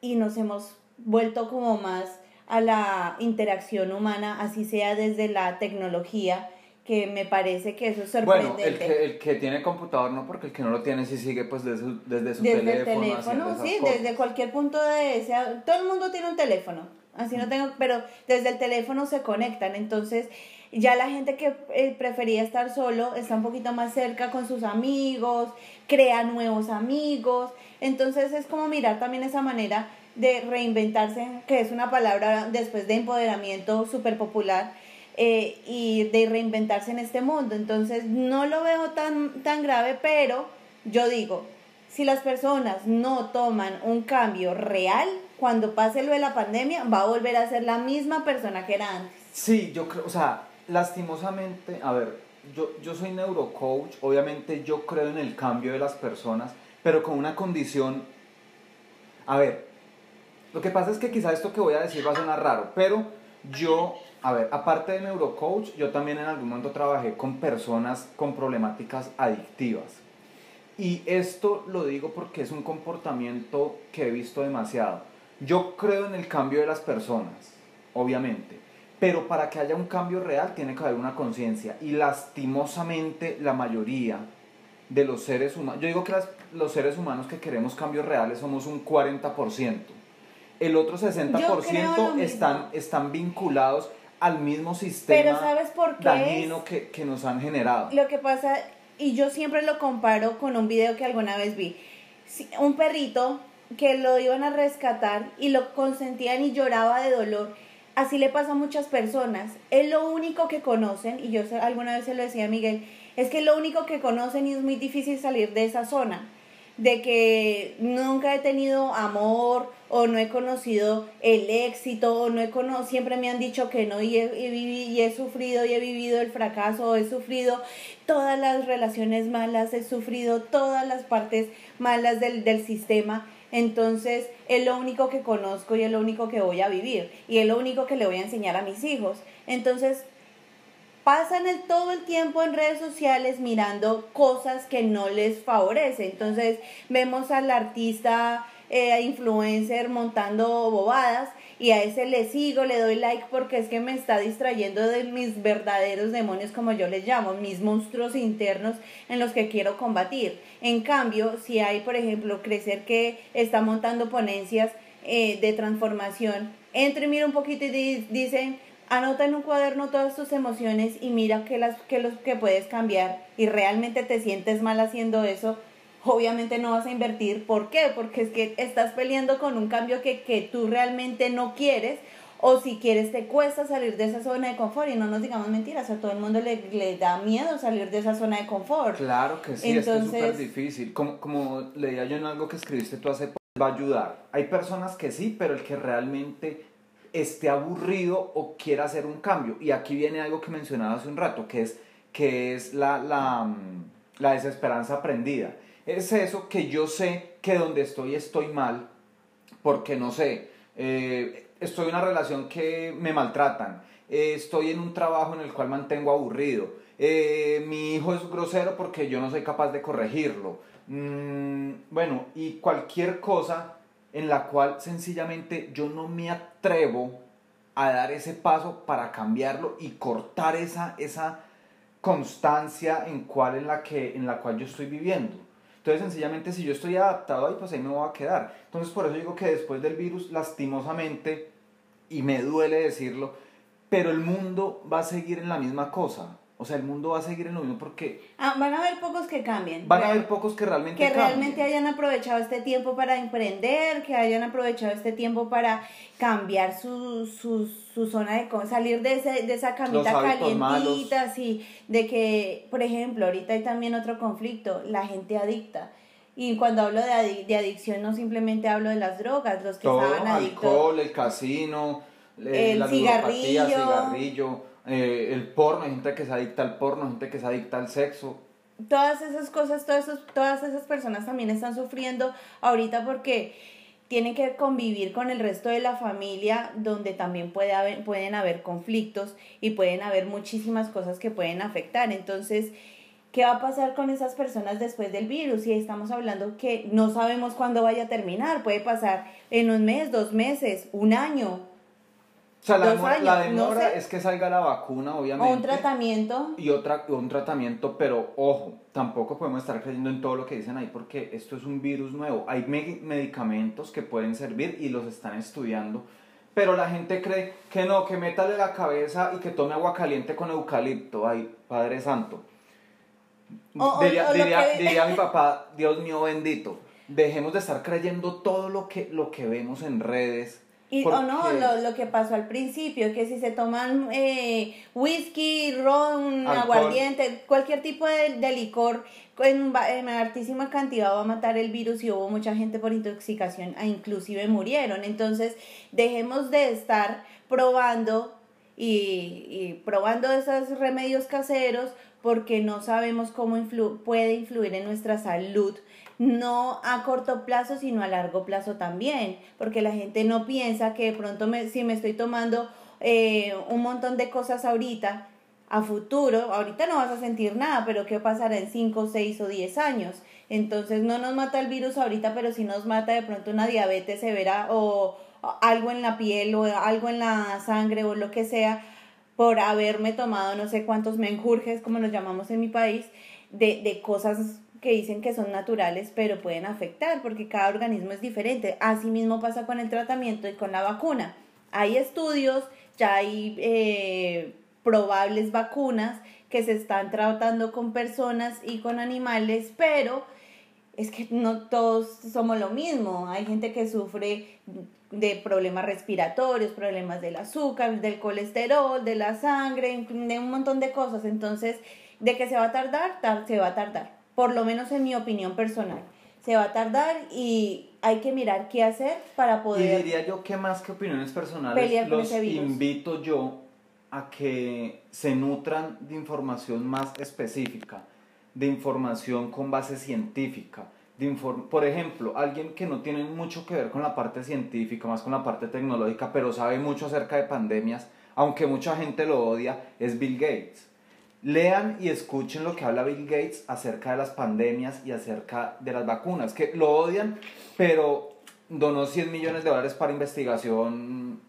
y nos hemos vuelto como más a la interacción humana, así sea desde la tecnología, que me parece que eso es Bueno, sorprendente. el que, el que tiene computador no, porque el que no lo tiene sí sigue pues desde su, desde su desde teléfono. el teléfono, sí, cosas. desde cualquier punto de ese, todo el mundo tiene un teléfono, así no tengo, pero desde el teléfono se conectan, entonces ya la gente que eh, prefería estar solo está un poquito más cerca con sus amigos, crea nuevos amigos, entonces es como mirar también esa manera de reinventarse, que es una palabra después de empoderamiento súper popular, eh, y de reinventarse en este mundo. Entonces no lo veo tan, tan grave, pero yo digo, si las personas no toman un cambio real, cuando pase lo de la pandemia, va a volver a ser la misma persona que era antes. Sí, yo creo, o sea, lastimosamente, a ver, yo, yo soy neurocoach, obviamente yo creo en el cambio de las personas, pero con una condición, a ver, lo que pasa es que quizá esto que voy a decir va a sonar raro, pero yo, a ver, aparte de neurocoach, yo también en algún momento trabajé con personas con problemáticas adictivas. Y esto lo digo porque es un comportamiento que he visto demasiado. Yo creo en el cambio de las personas, obviamente, pero para que haya un cambio real tiene que haber una conciencia. Y lastimosamente la mayoría de los seres humanos, yo digo que las- los seres humanos que queremos cambios reales somos un 40%. El otro 60% lo mismo. están, están vinculados al mismo sistema Pero ¿sabes por qué dañino que, que nos han generado. Lo que pasa, y yo siempre lo comparo con un video que alguna vez vi. Un perrito que lo iban a rescatar y lo consentían y lloraba de dolor. Así le pasa a muchas personas. Es lo único que conocen, y yo alguna vez se lo decía a Miguel, es que lo único que conocen y es muy difícil salir de esa zona. De que nunca he tenido amor o no he conocido el éxito o no he conocido, siempre me han dicho que no y he, vivi- y he sufrido y he vivido el fracaso, he sufrido todas las relaciones malas, he sufrido todas las partes malas del, del sistema. Entonces es lo único que conozco y es lo único que voy a vivir y es lo único que le voy a enseñar a mis hijos. Entonces pasan el, todo el tiempo en redes sociales mirando cosas que no les favorece. Entonces vemos al artista eh, influencer montando bobadas y a ese le sigo, le doy like porque es que me está distrayendo de mis verdaderos demonios como yo les llamo, mis monstruos internos en los que quiero combatir. En cambio, si hay, por ejemplo, crecer que está montando ponencias eh, de transformación, entro y miro un poquito y di- dicen, anota en un cuaderno todas tus emociones y mira que las que los que puedes cambiar y realmente te sientes mal haciendo eso, obviamente no vas a invertir. ¿Por qué? Porque es que estás peleando con un cambio que, que tú realmente no quieres. O si quieres, te cuesta salir de esa zona de confort. Y no nos digamos mentiras, a todo el mundo le, le da miedo salir de esa zona de confort. Claro que sí, es que es Entonces- súper difícil. Como, como leía yo en algo que escribiste tú hace poco, va a ayudar. Hay personas que sí, pero el que realmente esté aburrido o quiera hacer un cambio. Y aquí viene algo que mencionaba hace un rato, que es, que es la, la, mm, la desesperanza aprendida. Es eso que yo sé que donde estoy estoy mal, porque no sé, eh, estoy en una relación que me maltratan, eh, estoy en un trabajo en el cual mantengo aburrido, eh, mi hijo es grosero porque yo no soy capaz de corregirlo, Mm, bueno, y cualquier cosa en la cual sencillamente yo no me atrevo a dar ese paso para cambiarlo y cortar esa, esa constancia en, en, la que, en la cual yo estoy viviendo. Entonces, sencillamente, si yo estoy adaptado ahí, pues ahí me voy a quedar. Entonces, por eso digo que después del virus, lastimosamente, y me duele decirlo, pero el mundo va a seguir en la misma cosa. O sea, el mundo va a seguir en lo mismo porque Ah, van a haber pocos que cambien. van a haber pocos que realmente que cambien. realmente hayan aprovechado este tiempo para emprender, que hayan aprovechado este tiempo para cambiar su, su, su zona de salir de, ese, de esa camita calientita, así, de que, por ejemplo, ahorita hay también otro conflicto, la gente adicta. Y cuando hablo de, adi- de adicción no simplemente hablo de las drogas, los que Todo, estaban adictos. alcohol, el casino, eh, El la cigarrillo. cigarrillo, eh, el porno, hay gente que se adicta al porno, gente que se adicta al sexo. todas esas cosas, todas, esos- todas esas personas también están sufriendo ahorita porque tienen que convivir con el resto de la familia donde también puede haber, pueden haber conflictos y pueden haber muchísimas cosas que pueden afectar. Entonces, ¿qué va a pasar con esas personas después del virus? Y estamos hablando que no sabemos cuándo vaya a terminar. Puede pasar en un mes, dos meses, un año O sea, la, demora, la años, no demora sé. es que salga la vacuna, obviamente. o un tratamiento. y otra, un tratamiento, pero ojo, tampoco podemos estar creyendo en todo lo que dicen ahí porque esto es un virus nuevo. Hay me- medicamentos que pueden servir y los están estudiando, pero la gente cree que no, que métale la cabeza y que tome agua caliente con eucalipto. Ay, Padre Santo. O- diría, o diría- que- diría mi *laughs* papá, Dios mío bendito. dejemos de estar creyendo todo lo que, lo que vemos en redes. Y, o no, lo, lo que pasó al principio, que si se toman eh, whisky, ron, Alcohol. aguardiente, cualquier tipo de, de licor en, en altísima cantidad va a matar el virus y hubo mucha gente por intoxicación e inclusive murieron. Entonces, dejemos de estar probando y, y probando esos remedios caseros porque no sabemos cómo influ- puede influir en nuestra salud, no a corto plazo, sino a largo plazo también, porque la gente no piensa que de pronto me, si me estoy tomando eh, un montón de cosas ahorita, a futuro, ahorita no vas a sentir nada, pero ¿qué pasará en 5, 6 o 10 años? Entonces no nos mata el virus ahorita, pero sí nos mata de pronto una diabetes severa o algo en la piel o algo en la sangre o lo que sea por haberme tomado no sé cuántos menjurjes, como los llamamos en mi país, de, de cosas que dicen que son naturales, pero pueden afectar porque cada organismo es diferente. Así mismo pasa con el tratamiento y con la vacuna. Hay estudios, ya hay eh, probables vacunas que se están tratando con personas y con animales, pero es que no todos somos lo mismo. Hay gente que sufre de problemas respiratorios, problemas del azúcar, del colesterol, de la sangre, de un montón de cosas. Entonces, ¿de qué se va a tardar? Tar- Se va a tardar. Por lo menos en mi opinión personal. Se va a tardar y hay que mirar qué hacer para Y poder... diría yo que más que opiniones personales, Pelear con los ese virus. invito yo a que se nutran de información más específica, de información con base científica. De inform- Por ejemplo, alguien que no tiene mucho que ver con la parte científica, más con la parte tecnológica, pero sabe mucho acerca de pandemias, aunque mucha gente lo odia, es Bill Gates. Lean y escuchen lo que habla Bill Gates acerca de las pandemias y acerca de las vacunas, que lo odian, pero donó 100 millones de dólares para investigación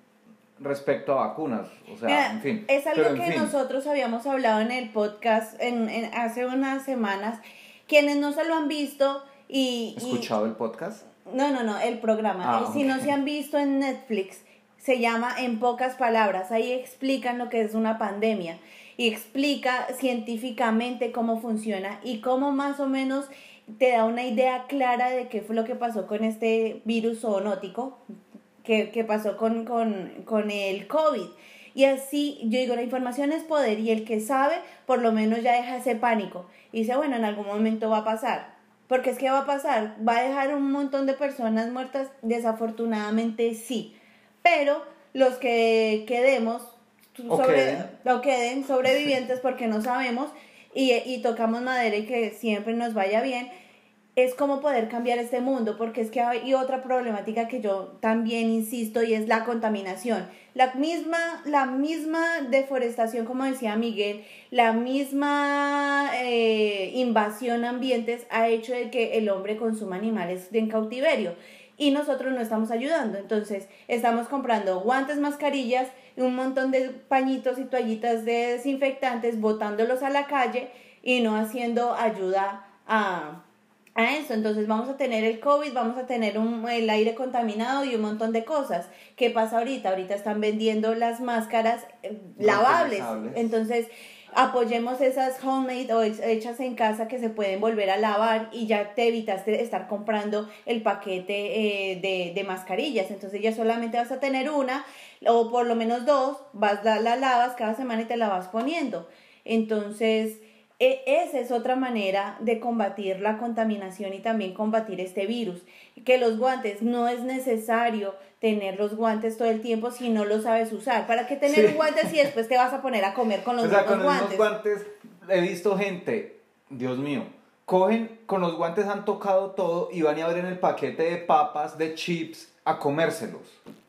respecto a vacunas. O sea, Mira, en fin. Es algo que fin, nosotros habíamos hablado en el podcast en, en- hace unas semanas. Quienes no se lo han visto y... y- ¿Escuchado el podcast? no, no, no, el programa. Ah, Eh, Si no se han visto en Netflix, se llama En pocas palabras. Ahí explican lo que es una pandemia y explica científicamente cómo funciona y cómo más o menos te da una idea clara de qué fue lo que pasó con este virus zoonótico, que, que pasó con, con, con el COVID. Y así, yo digo, la información es poder y el que sabe, por lo menos ya deja ese pánico. Y dice, bueno, en algún momento va a pasar. Porque es que va a pasar, va a dejar un montón de personas muertas, desafortunadamente sí. Pero los que quedemos, O sobre, queden. o queden sobrevivientes porque no sabemos y, y tocamos madera y que siempre nos vaya bien, es como poder cambiar este mundo, porque es que hay otra problemática que yo también insisto y es la contaminación. La misma, la misma deforestación, como decía Miguel, la misma eh, invasión a ambientes ha hecho de que el hombre consuma animales en cautiverio y nosotros no estamos ayudando. Entonces, estamos comprando guantes, mascarillas un montón de pañitos y toallitas de desinfectantes, botándolos a la calle y no haciendo ayuda a, a eso. Entonces vamos a tener el COVID, vamos a tener un, el aire contaminado y un montón de cosas. ¿Qué pasa ahorita? Ahorita están vendiendo las máscaras eh, lavables. Entonces apoyemos esas homemade o hech- hechas en casa que se pueden volver a lavar y ya te evitaste estar comprando el paquete eh, de, de mascarillas. Entonces ya solamente vas a tener una o por lo menos dos, vas la, la lavas cada semana y te la vas poniendo. Entonces, e- esa es otra manera de combatir la contaminación y también combatir este virus. Que los guantes, no es necesario tener los guantes todo el tiempo si no los sabes usar. ¿Para qué tener Sí. guantes si después te vas a poner a comer con los o sea, mismos con los guantes? guantes he visto gente, Dios mío, cogen, con los guantes han tocado todo y van y abren el paquete de papas, de chips, a comérselos.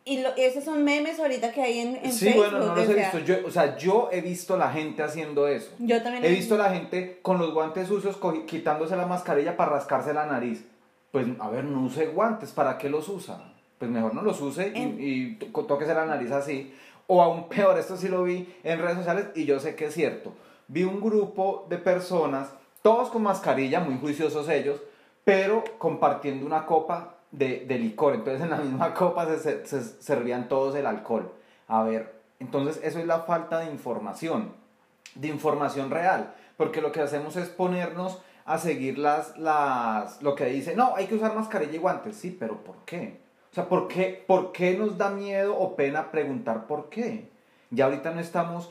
Y lo- esos son memes ahorita que hay en, en sí, Facebook. bueno, no o los he sea, visto. Yo, o sea, yo he visto la gente haciendo eso. Yo también He visto la gente con los guantes sucios quitándose la mascarilla para rascarse la nariz. Pues, a ver, no use guantes, ¿para qué los usa? Pues mejor no los use y, En- y to- tóquese la nariz así. O aún peor, esto sí lo vi en redes sociales y yo sé que es cierto. Vi un grupo de personas, todos con mascarilla, muy juiciosos ellos, pero compartiendo una copa de, de licor. Entonces en la misma *laughs* copa se, se- se servían todos el alcohol. A ver, entonces eso es la falta de información de información real, porque lo que hacemos es ponernos a seguir las, las, lo que dice, no, hay que usar mascarilla y guantes. Sí, pero ¿por qué? O sea, ¿por qué, ¿por qué nos da miedo o pena preguntar por qué? Ya ahorita no estamos,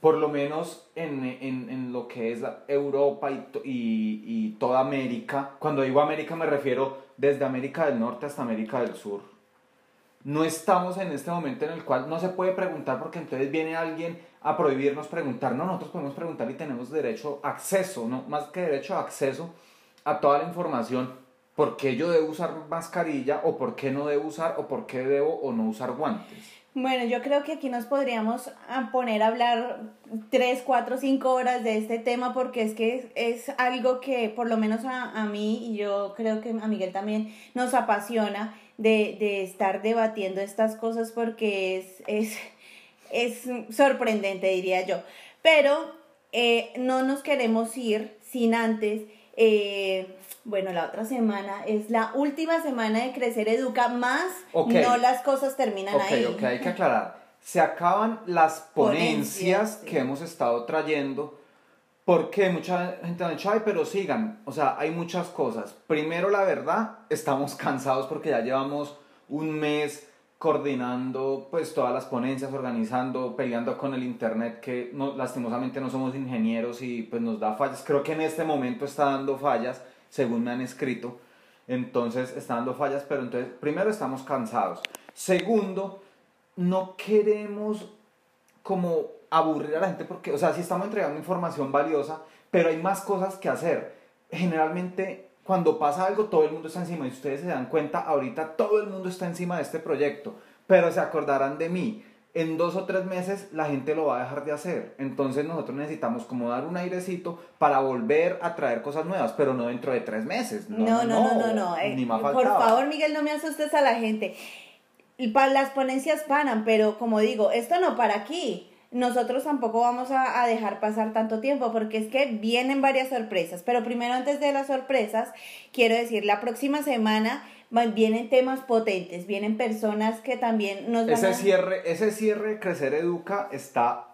por lo menos en, en, en lo que es Europa y, y, y toda América. Cuando digo América me refiero desde América del Norte hasta América del Sur no estamos en este momento en el cual no se puede preguntar porque entonces viene alguien a prohibirnos preguntar. No, nosotros podemos preguntar y tenemos derecho a acceso, no más que derecho a acceso a toda la información. ¿Por qué yo debo usar mascarilla o por qué no debo usar o por qué debo o no usar guantes? Bueno, yo creo que aquí nos podríamos poner a hablar tres, cuatro, cinco horas de este tema porque es que es, es algo que por lo menos a, a mí y yo creo que a Miguel también nos apasiona de, de estar debatiendo estas cosas porque es, es, es sorprendente, diría yo. Pero eh, no nos queremos ir sin antes... eh, bueno, la otra semana es la última semana de Crecer Educa, más no las cosas terminan Ok, ahí. ok, hay que aclarar. Se acaban las *laughs* ponencias, Ponencias, sí. que hemos estado trayendo porque mucha gente ha dicho, ay, pero sigan. O sea, hay muchas cosas. Primero, la verdad, estamos *laughs* cansados porque ya llevamos un mes coordinando pues todas las ponencias, organizando, peleando con el internet que no, lastimosamente no somos ingenieros y pues nos da fallas. Creo que en este momento está dando fallas, según me han escrito. Entonces está dando fallas, pero entonces primero estamos cansados. Segundo, no queremos como aburrir a la gente porque, o sea, sí estamos entregando información valiosa, pero hay más cosas que hacer. Generalmente cuando pasa algo todo el mundo está encima y ustedes se dan cuenta, ahorita todo el mundo está encima de este proyecto, pero se acordarán de mí. En dos o tres meses la gente lo va a dejar de hacer. Entonces nosotros necesitamos como dar un airecito para volver a traer cosas nuevas, pero no dentro de tres meses. No, no, no, no, no. eh, Ni más por faltaba. favor, Miguel, no me asustes a la gente. Las ponencias paran, pero como digo, esto no para aquí. Nosotros tampoco vamos a, a dejar pasar tanto tiempo porque es que vienen varias sorpresas. Pero primero, antes de las sorpresas, quiero decir, la próxima semana vienen temas potentes, vienen personas que también nos van Ese a... cierre, ese cierre de Crecer Educa está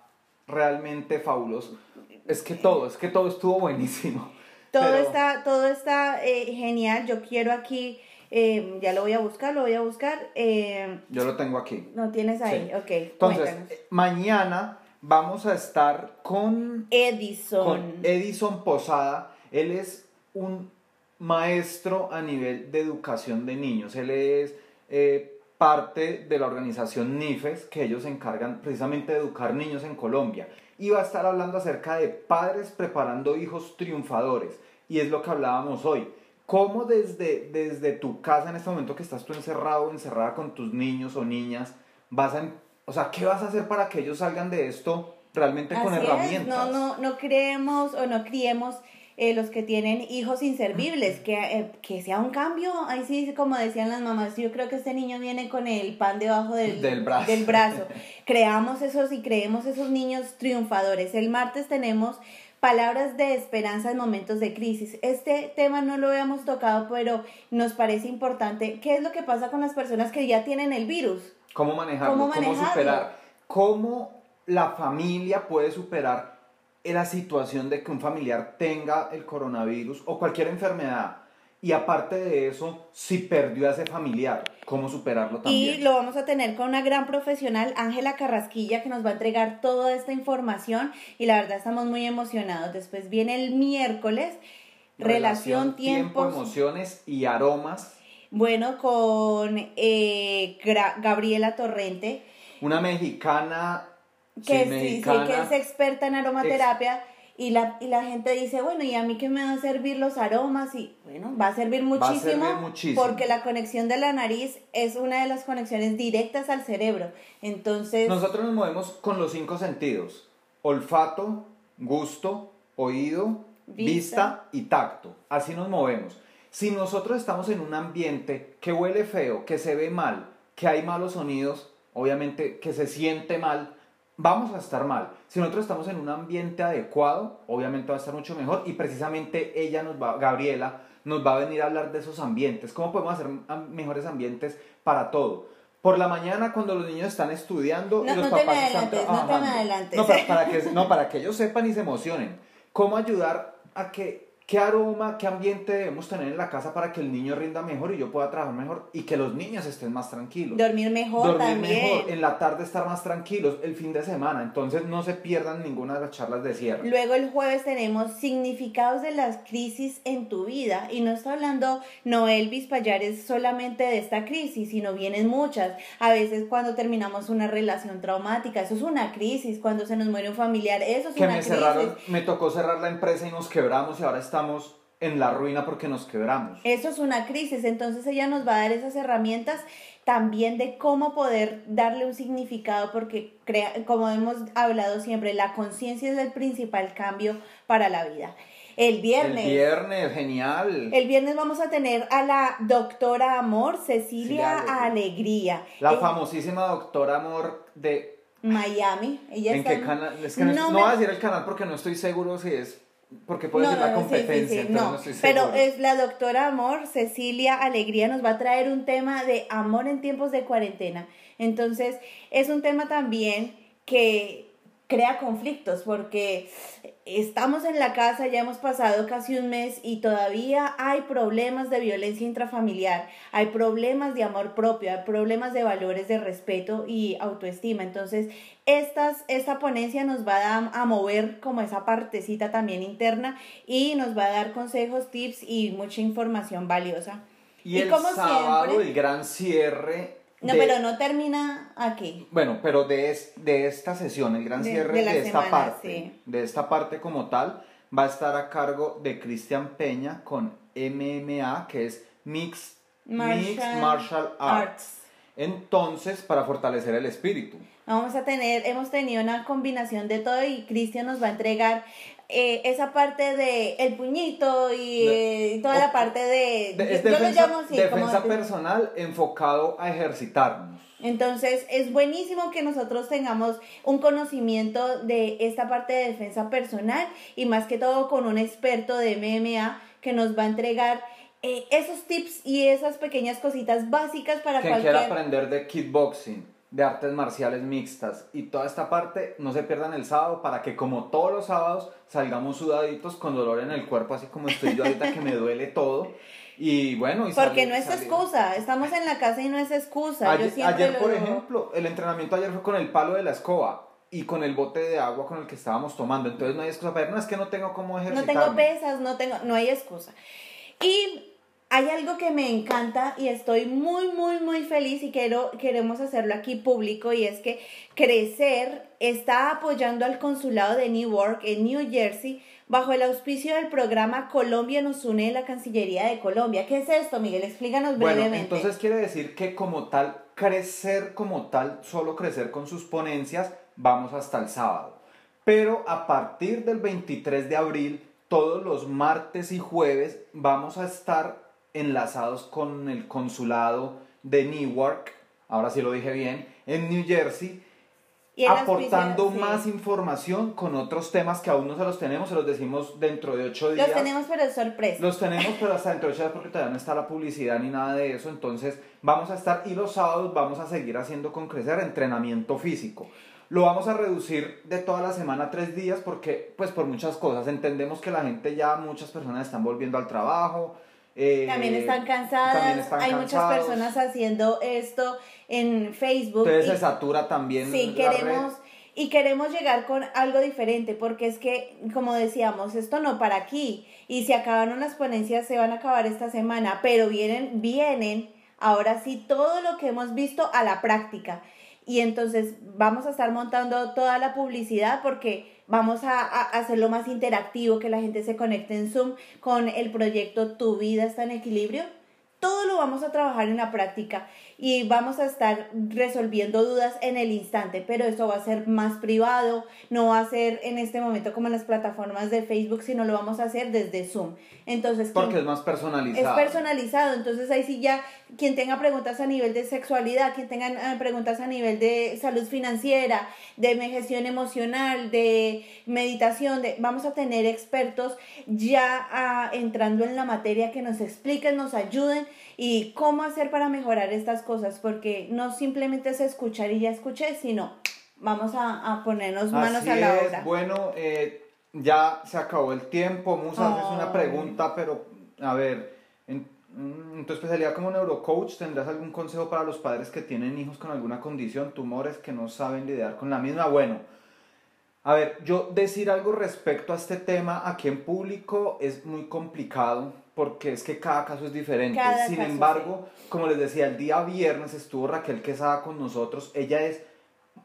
realmente fabuloso. Es que todo, es que todo estuvo buenísimo. Todo Pero- está, todo está eh, genial. Yo quiero aquí, eh, ya lo voy a buscar, lo voy a buscar. eh, Yo lo tengo aquí. no tienes ahí, Sí. ok. Entonces, cuéntanos. eh, mañana vamos a estar con, Edison. con Edison Posada. Él es un maestro a nivel de educación de niños. Él es eh, parte de la organización NIFES, que ellos se encargan precisamente de educar niños en Colombia. Y va a estar hablando acerca de padres preparando hijos triunfadores. Y es lo que hablábamos hoy. ¿Cómo desde, desde tu casa, en este momento que estás tú encerrado o encerrada con tus niños o niñas, vas a... em- O sea, ¿qué vas a hacer para que ellos salgan de esto realmente con es, herramientas? No, no, no creemos o no criemos eh, los que tienen hijos inservibles, que, eh, que sea un cambio. Ahí sí, como decían las mamás, yo creo que este niño viene con el pan debajo del, *laughs* Del brazo. del brazo. Creamos esos y creemos esos niños triunfadores. El martes tenemos palabras de esperanza en momentos de crisis. Este tema no lo habíamos tocado, pero nos parece importante. ¿Qué es lo que pasa con las personas que ya tienen el virus? ¿Cómo manejarlo? ¿Cómo ¿Cómo, manejarlo? superar? ¿Cómo la familia puede superar la situación de que un familiar tenga el coronavirus o cualquier enfermedad? Y aparte de eso, si perdió a ese familiar, ¿cómo superarlo también? Y lo vamos a tener con una gran profesional, Ángela Carrasquilla, que nos va a entregar toda esta información y la verdad estamos muy emocionados. Después viene el miércoles, relación, tiempo, tiempos, emociones y aromas. bueno, con eh, Gabriela Torrente, Una mexicana, que, sí, sí, que es experta en aromaterapia. Y la, y la gente dice, bueno, ¿y a mí qué me va a servir los aromas? Y bueno, va a servir Va a muchísimo, servir muchísimo. porque la conexión de la nariz es una de las conexiones directas al cerebro. Entonces, Nosotros nos movemos con los cinco sentidos: olfato, gusto, oído, Vista. vista. y tacto. Así nos movemos. Si nosotros estamos en un ambiente que huele feo, que se ve mal, que hay malos sonidos, obviamente que se siente mal, vamos a estar mal. Si nosotros estamos en un ambiente adecuado, obviamente va a estar mucho mejor y precisamente ella nos va, Gabriela, nos va a venir a hablar de esos ambientes. ¿Cómo podemos hacer mejores ambientes para todo? Por la mañana cuando los niños están estudiando No, y los no te me papás están adelantes, no te me trabajando. adelantes. No, para, para que, no, para que ellos sepan y se emocionen. ¿Cómo ayudar a que qué aroma, qué ambiente debemos tener en la casa para que el niño rinda mejor y yo pueda trabajar mejor y que los niños estén más tranquilos. Dormir mejor Dormir también. mejor, en la tarde estar más tranquilos, el fin de semana. Entonces no se pierdan ninguna de las charlas de cierre. Luego el jueves tenemos significados de las crisis en tu vida y no está hablando Noel Vispayares solamente de esta crisis, sino vienen muchas. A veces cuando terminamos una relación traumática, eso es una crisis, cuando se nos muere un familiar, eso es que una me crisis. cerraron, me tocó cerrar la empresa y nos quebramos y ahora estamos en la ruina porque nos quebramos. Eso es una crisis, entonces ella nos va a dar esas herramientas también de cómo poder darle un significado, porque crea, como hemos hablado siempre, la conciencia es el principal cambio para la vida. El viernes. El viernes, genial. El viernes vamos a tener a la doctora Amor, Cecilia Sí, Alegría. La famosísima doctora Amor de... Miami. Ella ¿En está qué canal? Es que no, No no voy a decir el canal porque no estoy seguro si es... Porque puede No, ser no, la no, sí, sí, competencia, sí, no. estoy Pero es la doctora Amor, Cecilia Alegría, nos va a traer un tema de amor en tiempos de cuarentena. Entonces, es un tema también que crea conflictos porque estamos en la casa, ya hemos pasado casi un mes y todavía hay problemas de violencia intrafamiliar, hay problemas de amor propio, hay problemas de valores de respeto y autoestima. Entonces, estas, esta ponencia nos va a, a mover como esa partecita también interna y nos va a dar consejos, tips y mucha información valiosa. Y, el como sábado, siempre- el gran cierre... No, de- pero no termina aquí. Bueno, pero de, es- de esta sesión, el gran De- cierre de esta semana, parte, sí. de esta parte como tal, va a estar a cargo de Cristian Peña con MMA, que es Mixed Mixed Martial Martial Arts. Arts. Entonces, para fortalecer el espíritu. Vamos a tener, hemos tenido una combinación de todo y Cristian nos va a entregar eh, esa parte de el puñito y eh, toda la parte de, De- es yo, yo lo defensa, llamo así, defensa como- personal enfocado a ejercitarnos. Entonces es buenísimo que nosotros tengamos un conocimiento de esta parte de defensa personal y más que todo con un experto de MMA que nos va a entregar eh, esos tips y esas pequeñas cositas básicas para Quien cualquier... quiera aprender de kickboxing, de artes marciales mixtas y toda esta parte, no se pierdan el sábado para que como todos los sábados salgamos sudaditos con dolor en el cuerpo, así como estoy yo ahorita que me duele todo. Y bueno, y Porque salir- no es salir. excusa, estamos en la casa y no es excusa. Ayer, Yo ayer, lo por ejemplo, el entrenamiento ayer fue con el palo de la escoba y con el bote de agua con el que estábamos tomando. Entonces no hay excusa para ver, no es que no tengo cómo no ejercitarme. tengo pesas, no tengo, no hay excusa. Y hay algo que me encanta y estoy muy, muy, muy feliz y quiero, queremos hacerlo aquí público y es que Crecer está apoyando al consulado de Newark en New Jersey bajo el auspicio del programa Colombia nos une en la Cancillería de Colombia. ¿Qué es esto, Miguel? Explícanos Bueno, brevemente. entonces quiere decir que como tal, crecer como tal, solo crecer con sus ponencias, vamos hasta el sábado. Pero a partir del 23 de abril, todos los martes y jueves, vamos a estar enlazados con el consulado de Newark, ahora sí lo dije bien, en New Jersey, Y aportando sí. más información con otros temas que aún no se los tenemos, se los decimos dentro de ocho días. Los tenemos, pero es sorpresa. Los tenemos, pero hasta dentro de ocho días porque todavía no está la publicidad ni nada de eso. Entonces, vamos a estar y los sábados vamos a seguir haciendo con Crecer entrenamiento físico. Lo vamos a reducir de toda la semana a tres días porque, pues, por muchas cosas. Entendemos que la gente ya, muchas personas están volviendo al trabajo. Eh, También están cansadas, también están hay muchas personas haciendo esto en Facebook. Entonces y- se satura también Sí, la red. queremos y queremos llegar con algo diferente porque es que, como decíamos, esto no para aquí y si acabaron las ponencias se van a acabar esta semana, pero vienen, vienen ahora sí todo lo que hemos visto a la práctica y entonces vamos a estar montando toda la publicidad porque vamos a, a hacerlo más interactivo, que la gente se conecte en Zoom con el proyecto Tu vida está en equilibrio. Todo lo vamos a trabajar en la práctica y vamos a estar resolviendo dudas en el instante, pero esto va a ser más privado, no va a ser en este momento como en las plataformas de Facebook, sino lo vamos a hacer desde Zoom. Entonces, Porque es más es personalizado. personalizado, entonces ahí sí ya quien tenga preguntas a nivel de sexualidad, quien tenga eh, preguntas a nivel de salud financiera, de gestión emocional, de meditación, de, vamos a tener expertos ya ah, entrando en la materia que nos expliquen, nos ayuden y cómo hacer para mejorar estas cosas, porque no simplemente es escuchar y ya escuché, sino vamos a, a ponernos manos Así a la es. obra. Bueno, eh, ya se acabó el tiemmo. Musa, haces una Ay. pregunta, pero a ver, en, en tu especialidad como neurocoach, ¿tendrás algún consejo para los padres que tienen hijos con alguna condición, tumores, que no saben lidiar con la misma? Bueno, a ver, yo decir algo respecto a este tema aquí en público es muy complicado porque es que cada caso es diferente. Cada Sin caso, embargo, como les decía, el día viernes estuvo Raquel Quesada con nosotros. Ella es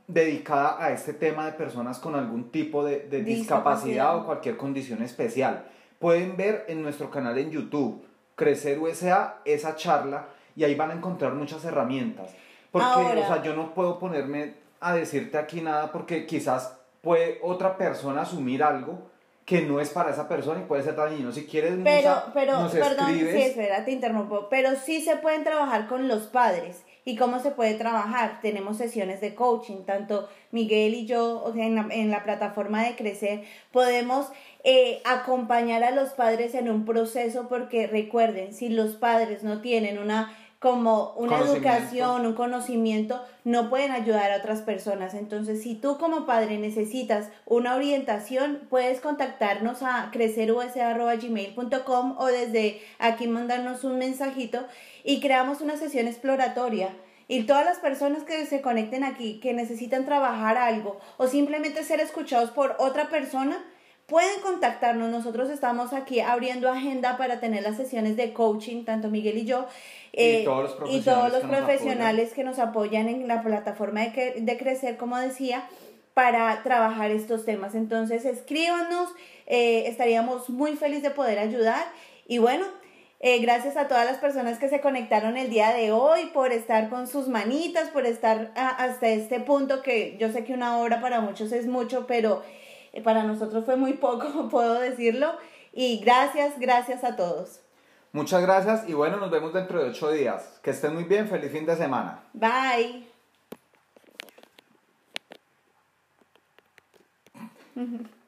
dedicada a este tema de personas con algún tipo de, de discapacidad, Discapacidad. o cualquier condición especial. Pueden ver en nuestro canal en YouTube, Crecer USA, esa charla y ahí van a encontrar muchas herramientas. Porque, Ahora- o sea, yo no puedo ponerme a decirte aquí nada porque quizás puede otra persona asumir algo que no es para esa persona y puede ser dañino. Si quieres, Pero, Musa, pero, nos perdón, escribes. sí, espera, te interrumpo. Pero sí se pueden trabajar con los padres. ¿Y cómo se puede trabajar? Tenemos sesiones de coaching, tanto Miguel y yo, o sea, en la, en la plataforma de Crecer, podemos eh, acompañar a los padres en un proceso porque recuerden, si los padres no tienen una como una educación, un conocimiento, no pueden ayudar a otras personas. Entonces, si tú como padre necesitas una orientación, puedes contactarnos a crecerusa.gmail.com o desde aquí mandarnos un mensajito y creamos una sesión exploratoria. Y todas las personas que se conecten aquí, que necesitan trabajar algo o simplemente ser escuchados por otra persona, pueden contactarnos. Nosotros estamos aquí abriendo agenda para tener las sesiones de coaching, tanto Miguel y yo. Y todos los y todos profesionales los que nos profesionales que nos apoyan en la plataforma de, que- de Crecer, como decía, para trabajar estos temas. Entonces, escríbanos, eh, estaríamos muy felices de poder ayudar. Y bueno, eh, gracias a todas las personas que se conectaron el día de hoy por estar con sus manitas, por estar a- hasta este punto que yo sé que una hora para muchos es mucho, pero eh, para nosotros fue muy poco, *laughs* puedo decirlo. Y gracias, gracias a todos. Muchas gracias y bueno, nos vemos dentro de ocho días. Que estén muy bien, feliz fin de semana. Bye. *laughs*